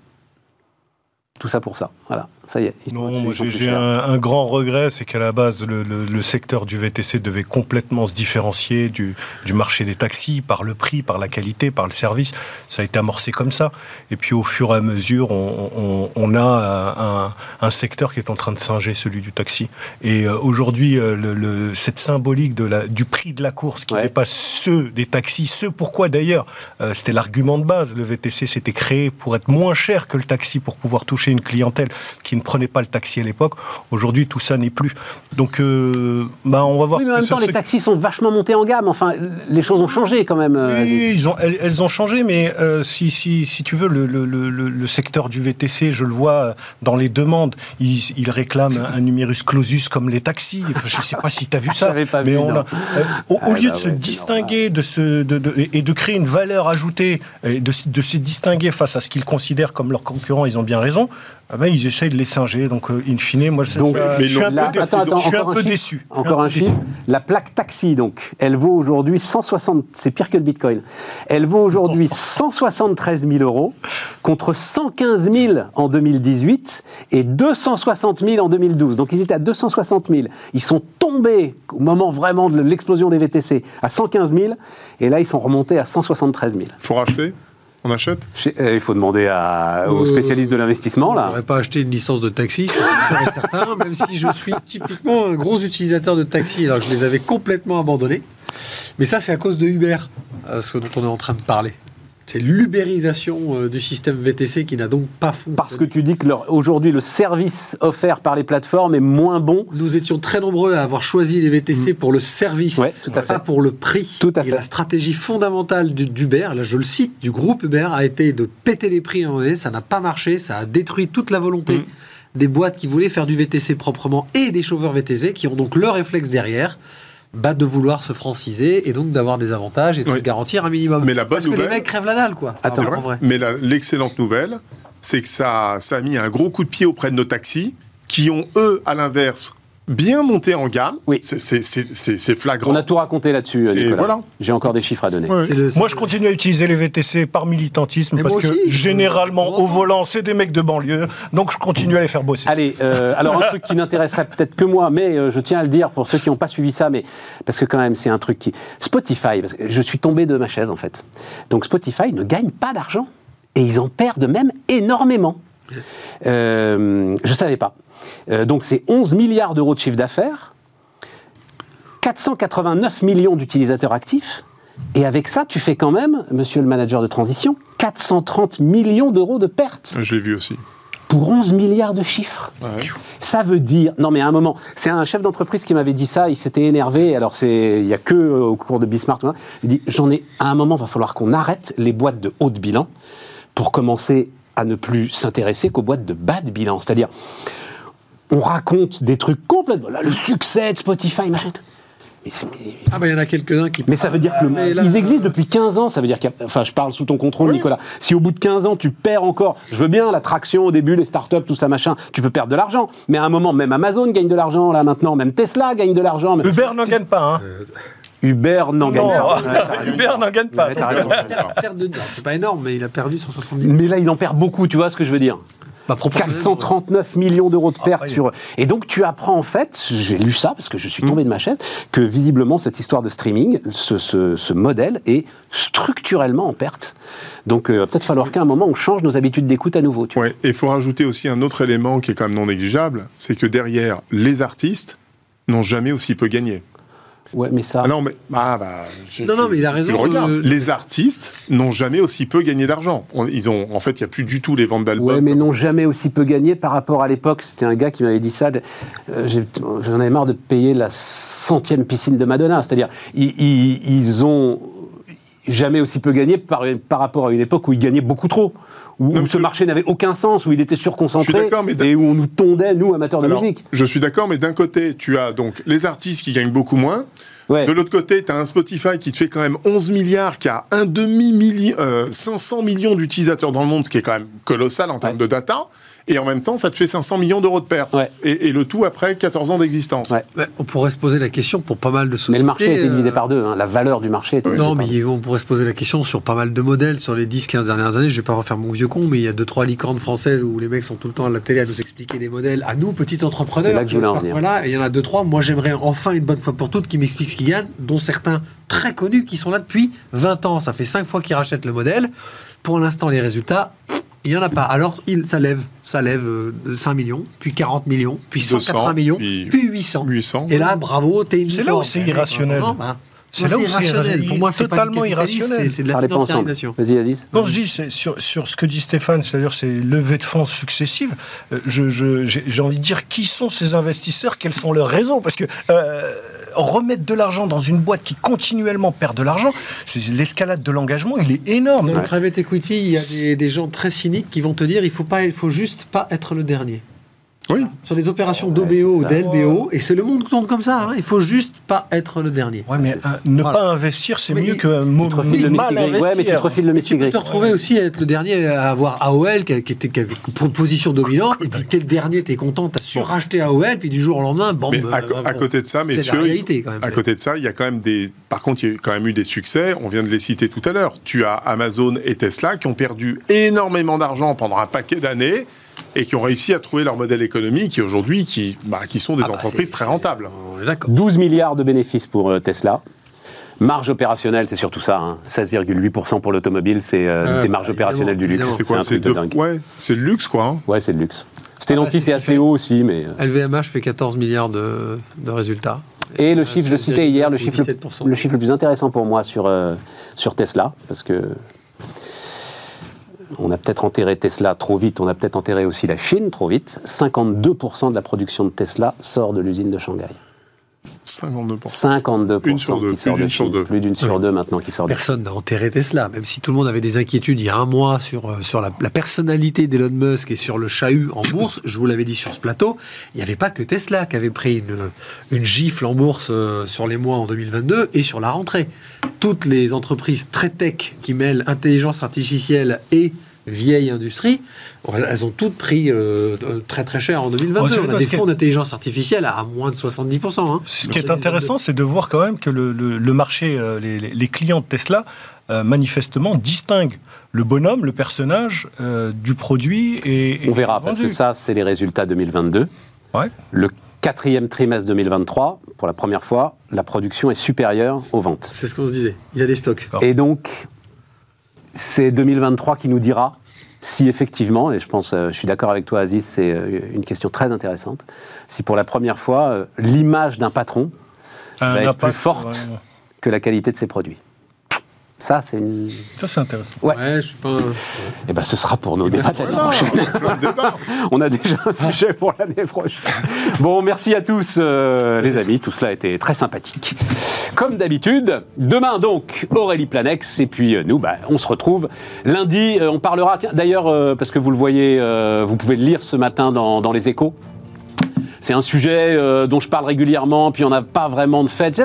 Tout ça pour ça. Voilà, ça y est. Non, j'ai un, un grand regret, c'est qu'à la base, le, le- le secteur du VTC devait complètement se différencier du, du marché des taxis par le prix, par la qualité, par le service. Ça a été amorcé comme ça. Et puis au fur et à mesure, on, on- on a un, un secteur qui est en train de singer celui du taxi. Et euh, aujourd'hui, euh, le- cette symbolique de la, du prix de la course qui Ouais. dépasse ceux des taxis, ce pourquoi d'ailleurs, euh, c'était l'argument de base. Le VTC s'était créé pour être moins cher que le taxi, pour pouvoir toucher une clientèle qui ne prenait pas le taxi à l'époque. Aujourd'hui, tout ça n'est plus. Donc, euh, bah, on va voir Oui, mais en même temps, les taxis sont vachement montés en gamme. Enfin, les choses ont changé quand même. euh. Oui, ils ont, elles, elles ont changé, mais euh, si, si, si tu veux, le, le- le- le- le secteur du VTC, je le vois dans les demandes, ils, ils réclament un numerus clausus comme les taxis. Je ne sais pas si tu as vu <laughs> ça, pas mais vu, on a- euh, au, Ah lieu bah de se ouais, distinguer de ce, de, de- et de créer une valeur ajoutée, et de, de se distinguer face à ce qu'ils considèrent comme leurs concurrents, ils ont bien raison, ah ben, ils essayent de les singer, donc euh, in fine, moi je, Donc, ça- mais je suis un là- peu, attends, attends, je suis un encore peu un chiffre. déçu. Encore un déçu. chiffre. La plaque taxi, donc, elle vaut aujourd'hui 160, c'est pire que le bitcoin. Elle vaut aujourd'hui 173 000 euros contre 115 000 en 2018 et 260 000 en 2012. Donc ils étaient à 260 000. Ils sont tombés au moment vraiment de l'explosion des VTC à 115 000 et là ils sont remontés à 173 000. faut racheter? On achète Je- euh, il faut demander à- aux Euh, spécialistes de l'investissement là. n'aurais pas acheté une licence de taxi, ça, c'est sûr et certain, <laughs> même si je suis typiquement un gros utilisateur de taxi, alors que je les avais complètement abandonnés. Mais ça, c'est à cause de Uber, euh, ce dont on est en train de parler. C'est l'ubérisation euh, du système VTC qui n'a donc pas fonctionné. Parce que tu dis que aujourd'hui le service offert par les plateformes est moins bon. Nous étions très nombreux à avoir choisi les VTC pour le service, Ouais, tout à pas fait. pour le prix. Tout à Et fait. la stratégie fondamentale du- d'Uber, là je le cite, du groupe Uber, a été de péter les prix en donné. Ça n'a pas marché, ça a détruit toute la volonté des boîtes qui voulaient faire du VTC proprement et des chauffeurs VTC qui ont donc leur réflexe derrière. Bah, de vouloir se franciser et donc d'avoir des avantages et de Oui. garantir un minimum. Mais la bonne Parce que les nouvelle- mecs crèvent la dalle, quoi. Attends. Ah, vrai. Mais l'excellente nouvelle, c'est que ça, ça a mis un gros coup de pied auprès de nos taxis, qui ont, eux, à l'inverse, bien monté en gamme. Oui. C'est- flagrant. On a tout raconté là-dessus, euh, Et Nicolas. voilà. J'ai encore des chiffres à donner. Ouais. C'est le- Moi, je continue à utiliser les VTC par militantisme Mais parce que aussi, généralement, au volant, c'est des mecs de banlieue. Donc, je continue à les faire bosser. Allez, euh, alors un truc qui n'intéresserait peut-être que moi, mais euh, je tiens à le dire pour ceux qui n'ont pas suivi ça, mais parce que quand même c'est un truc qui Spotify, parce que je suis tombé de ma chaise en fait. Donc Spotify ne gagne pas d'argent et ils en perdent même énormément. Euh, je savais pas. Euh, donc c'est 11 milliards d'euros de chiffre d'affaires, 489 millions d'utilisateurs actifs. Et avec ça, tu fais quand même, monsieur le manager de transition, 430 millions d'euros de pertes Je l'ai vu aussi. pour 11 milliards de chiffres. Ouais. Ça veut dire. Non, mais à un moment, c'est un chef d'entreprise qui m'avait dit ça, il s'était énervé. Alors, c'est il n'y a que euh, au cours de Bismarck. Il dit J'en ai. À un moment, il va falloir qu'on arrête les boîtes de haut de bilan pour commencer à ne plus s'intéresser qu'aux boîtes de bas de bilan. C'est-à-dire, on raconte des trucs complètement. Là, le succès de Spotify, machin. Mais, c'est- mais- Ah, bah, il y en a quelques-uns qui. mais ça veut dire que le- mais là- ils existent depuis 15 ans. Ça veut dire qu'il y a- Enfin, je parle sous ton contrôle, Oui. Nicolas. Si au bout de 15 ans, tu perds encore. Je veux bien la traction au début, les startups, tout ça, machin. Tu peux perdre de l'argent. Mais à un moment, même Amazon gagne de l'argent, là, maintenant. Même Tesla gagne de l'argent. Uber n'en gagne pas, hein. Uber n'en gagne pas. Uber n'en gagne pas. C'est pas énorme, mais il a perdu 170 Mais là, il en perd beaucoup, tu vois ce que je veux dire Bah, proportionnellement, 439 millions d'euros de pertes oui. sur. Et donc tu apprends en fait, j'ai lu ça parce que je suis tombé de ma chaise, que visiblement cette histoire de streaming, ce, ce- ce modèle est structurellement en perte. Donc euh, il va peut-être falloir qu'à un moment on change nos habitudes d'écoute à nouveau. Tu vois. Ouais. Et il faut rajouter aussi un autre élément qui est quand même non négligeable, c'est que derrière, les artistes n'ont jamais aussi peu gagné. Ouais, mais ça. Ah non, mais ah, bah, je- Non, non, mais il a raison, le euh, Les artistes n'ont jamais aussi peu gagné d'argent. On- Ils ont, en fait, il n'y a plus du tout les ventes d'albums. Ouais, mais n'ont jamais aussi peu gagné par rapport à l'époque. C'était un gars qui m'avait dit ça. euh, J'en avais marre de payer la centième piscine de Madonna. C'est-à-dire, ils, ils- ils ont jamais aussi peu gagné par, par rapport à une époque où ils gagnaient beaucoup trop. Où, Non, où ce marché n'avait aucun sens, où il était surconcentré et où on nous tondait, nous, amateurs de Alors, musique. Je suis d'accord, mais d'un côté, tu as donc les artistes qui gagnent beaucoup moins. Ouais. De l'autre côté, tu as un Spotify qui te fait quand même 11 milliards, qui a un demi-million, euh, 500 millions d'utilisateurs dans le monde, ce qui est quand même colossal en termes Ouais. de data. Et en même temps, ça te fait 500 millions d'euros de pertes. Ouais. Et, et le tout après 14 ans d'existence. Ouais. On pourrait se poser la question pour pas mal de sociétés. Mais le marché a été euh, divisé par deux. hein. La valeur du marché été Non, mais on pourrait se poser la question sur pas mal de modèles sur les 10-15 dernières années. Je vais pas refaire mon vieux con, mais il y a deux trois licornes françaises où les mecs sont tout le temps à la télé à nous expliquer des modèles. À nous, petits entrepreneurs. C'est là que je voulais en venir. Voilà, il y en a deux trois. Moi, j'aimerais enfin une bonne fois pour toutes qui m'expliquent ce qu'ils gagnent, dont certains très connus qui sont là depuis 20 ans. Ça fait 5 fois qu'ils rachètent le modèle. Pour l'instant, les résultats. Il n'y en a pas. Alors, il, ça lève, ça lève euh, 5 millions, puis 40 millions, puis 200, 180 millions, puis puis 800. 800. Et là, bravo, t'es une C'est là où c'est irrationnel. non, bah, C'est là où c'est irrationnel. irrationnel. Pour moi, c'est pas Totalement irrationnel. c'est- de la financiarisation. Vas-y, Aziz. Non, je dis, sur, sur ce que dit Stéphane, c'est-à-dire ces levées de fonds successives, euh, je- je- j'ai envie de dire qui sont ces investisseurs, quels sont leurs raisons? Parce que euh, remettre de l'argent dans une boîte qui continuellement perd de l'argent, c'est l'escalade de l'engagement, il est énorme. Dans le private equity, il y a des, des gens très cyniques qui vont te dire il faut pas, il faut juste pas être le dernier. Oui. sur des opérations d'OBO ou ça. d'LBO, et c'est le monde qui tourne comme ça. hein. Il faut juste pas être le dernier. Ouais, mais euh, ne Voilà. pas investir, c'est Mais mieux que mo- Tu te refiles le mal. Ouais, mais tu te investir. refiles le Mais tu peux te retrouver aussi à être le dernier à avoir AOL qui, qui était qui avait une position dominante et puis t'es le dernier, t'es content, t'as surracheté AOL puis du jour au lendemain, bam. Mais à, euh, à bon. côté de ça, la il réalité quand même. à côté de ça, il y a quand même des. Par contre, il y a quand même eu des succès. On vient de les citer tout à l'heure. Tu as Amazon et Tesla qui ont perdu énormément d'argent pendant un paquet d'années et qui ont réussi à trouver leur modèle économique et aujourd'hui qui, bah, qui sont des Ah bah, entreprises très rentables. On est d'accord. 12 milliards de bénéfices pour euh, Tesla. Marge opérationnelle, c'est surtout ça. hein. 16,8% pour l'automobile, c'est euh, Ah, des bah, marges opérationnelles du luxe. C'est quoi un C'est de ouais, c'est le luxe quoi. hein. Ouais, c'est le luxe. Stellantis, Ah bah, c'est c'est ce assez haut aussi, mais. euh, LVMH fait 14 milliards de, de résultats. Et le Euh, chiffre, je le citais hier, le chiffre, 17%. le chiffre le plus intéressant pour moi sur, euh, sur Tesla, parce que on a peut-être enterré Tesla trop vite, on a peut-être enterré aussi la Chine trop vite. 52% de la production de Tesla sort de l'usine de Shanghai. 52%. 52% Une sur deux, qui sort plus de d'une sur deux. Plus d'une sur Oui. deux maintenant qui sort Personne n'a enterré Tesla, même si tout le monde avait des inquiétudes il y a un mois sur, euh, sur la, la personnalité d'Elon Musk et sur le chahut en bourse. Je vous l'avais dit sur ce plateau, il n'y avait pas que Tesla qui avait pris une, une gifle en bourse euh, sur les mois en 2022 et sur la rentrée. Toutes les entreprises très tech qui mêlent intelligence artificielle et vieille industrie, elles ont toutes pris euh, très très cher en 2022. Oh, c'est On a des que- fonds d'intelligence artificielle à moins de 70%. hein. Ce qui est intéressant, c'est de voir quand même que le, le- le marché, euh, les, clients de Tesla, euh, manifestement, distinguent le bonhomme, le personnage, euh, du produit et. et On verra, parce que ça, c'est les résultats 2022. Ouais. Le quatrième trimestre 2023, pour la première fois, la production est supérieure aux ventes. C'est ce qu'on se disait. Il y a des stocks. Et donc, c'est 2023 qui nous dira si effectivement, et je pense, euh, je suis d'accord avec toi Aziz, c'est euh, une question très intéressante, si pour la première fois, euh, l'image d'un patron Un va être impact, plus forte ouais. que la qualité de ses produits. Ça, c'est une... Ça, c'est intéressant. Ouais. Ouais, je suis pas. un- Eh ben, ce sera pour nos débats l'année prochaine. <laughs> On a déjà un sujet pour l'année prochaine. Bon, merci à tous, euh, les amis. Tout cela a été très sympathique. Comme d'habitude, demain donc, Aurélie Planex. Et puis euh, nous, bah, on se retrouve lundi. Euh, on parlera, tiens, d'ailleurs, euh, parce que vous le voyez, euh, vous pouvez le lire ce matin dans, dans les échos. C'est un sujet euh, dont je parle régulièrement, puis on n'a pas vraiment de fait.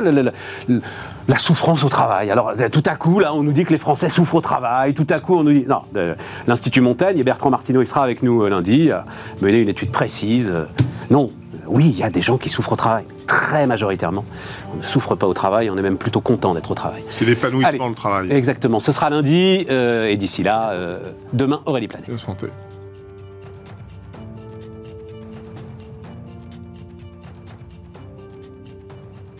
La souffrance au travail. Alors, euh, tout à coup, là, on nous dit que les Français souffrent au travail. Tout à coup, on nous dit. Non, euh, l'Institut Montaigne, et Bertrand Martineau, il sera avec nous euh, lundi, mené une étude précise. Euh, non, oui, il y a des gens qui souffrent au travail. Très majoritairement. On ne souffre pas au travail, on est même plutôt content d'être au travail. C'est l'épanouissement, le travail. Exactement. Ce sera lundi, et d'ici là, demain, Aurélie Planet. Santé.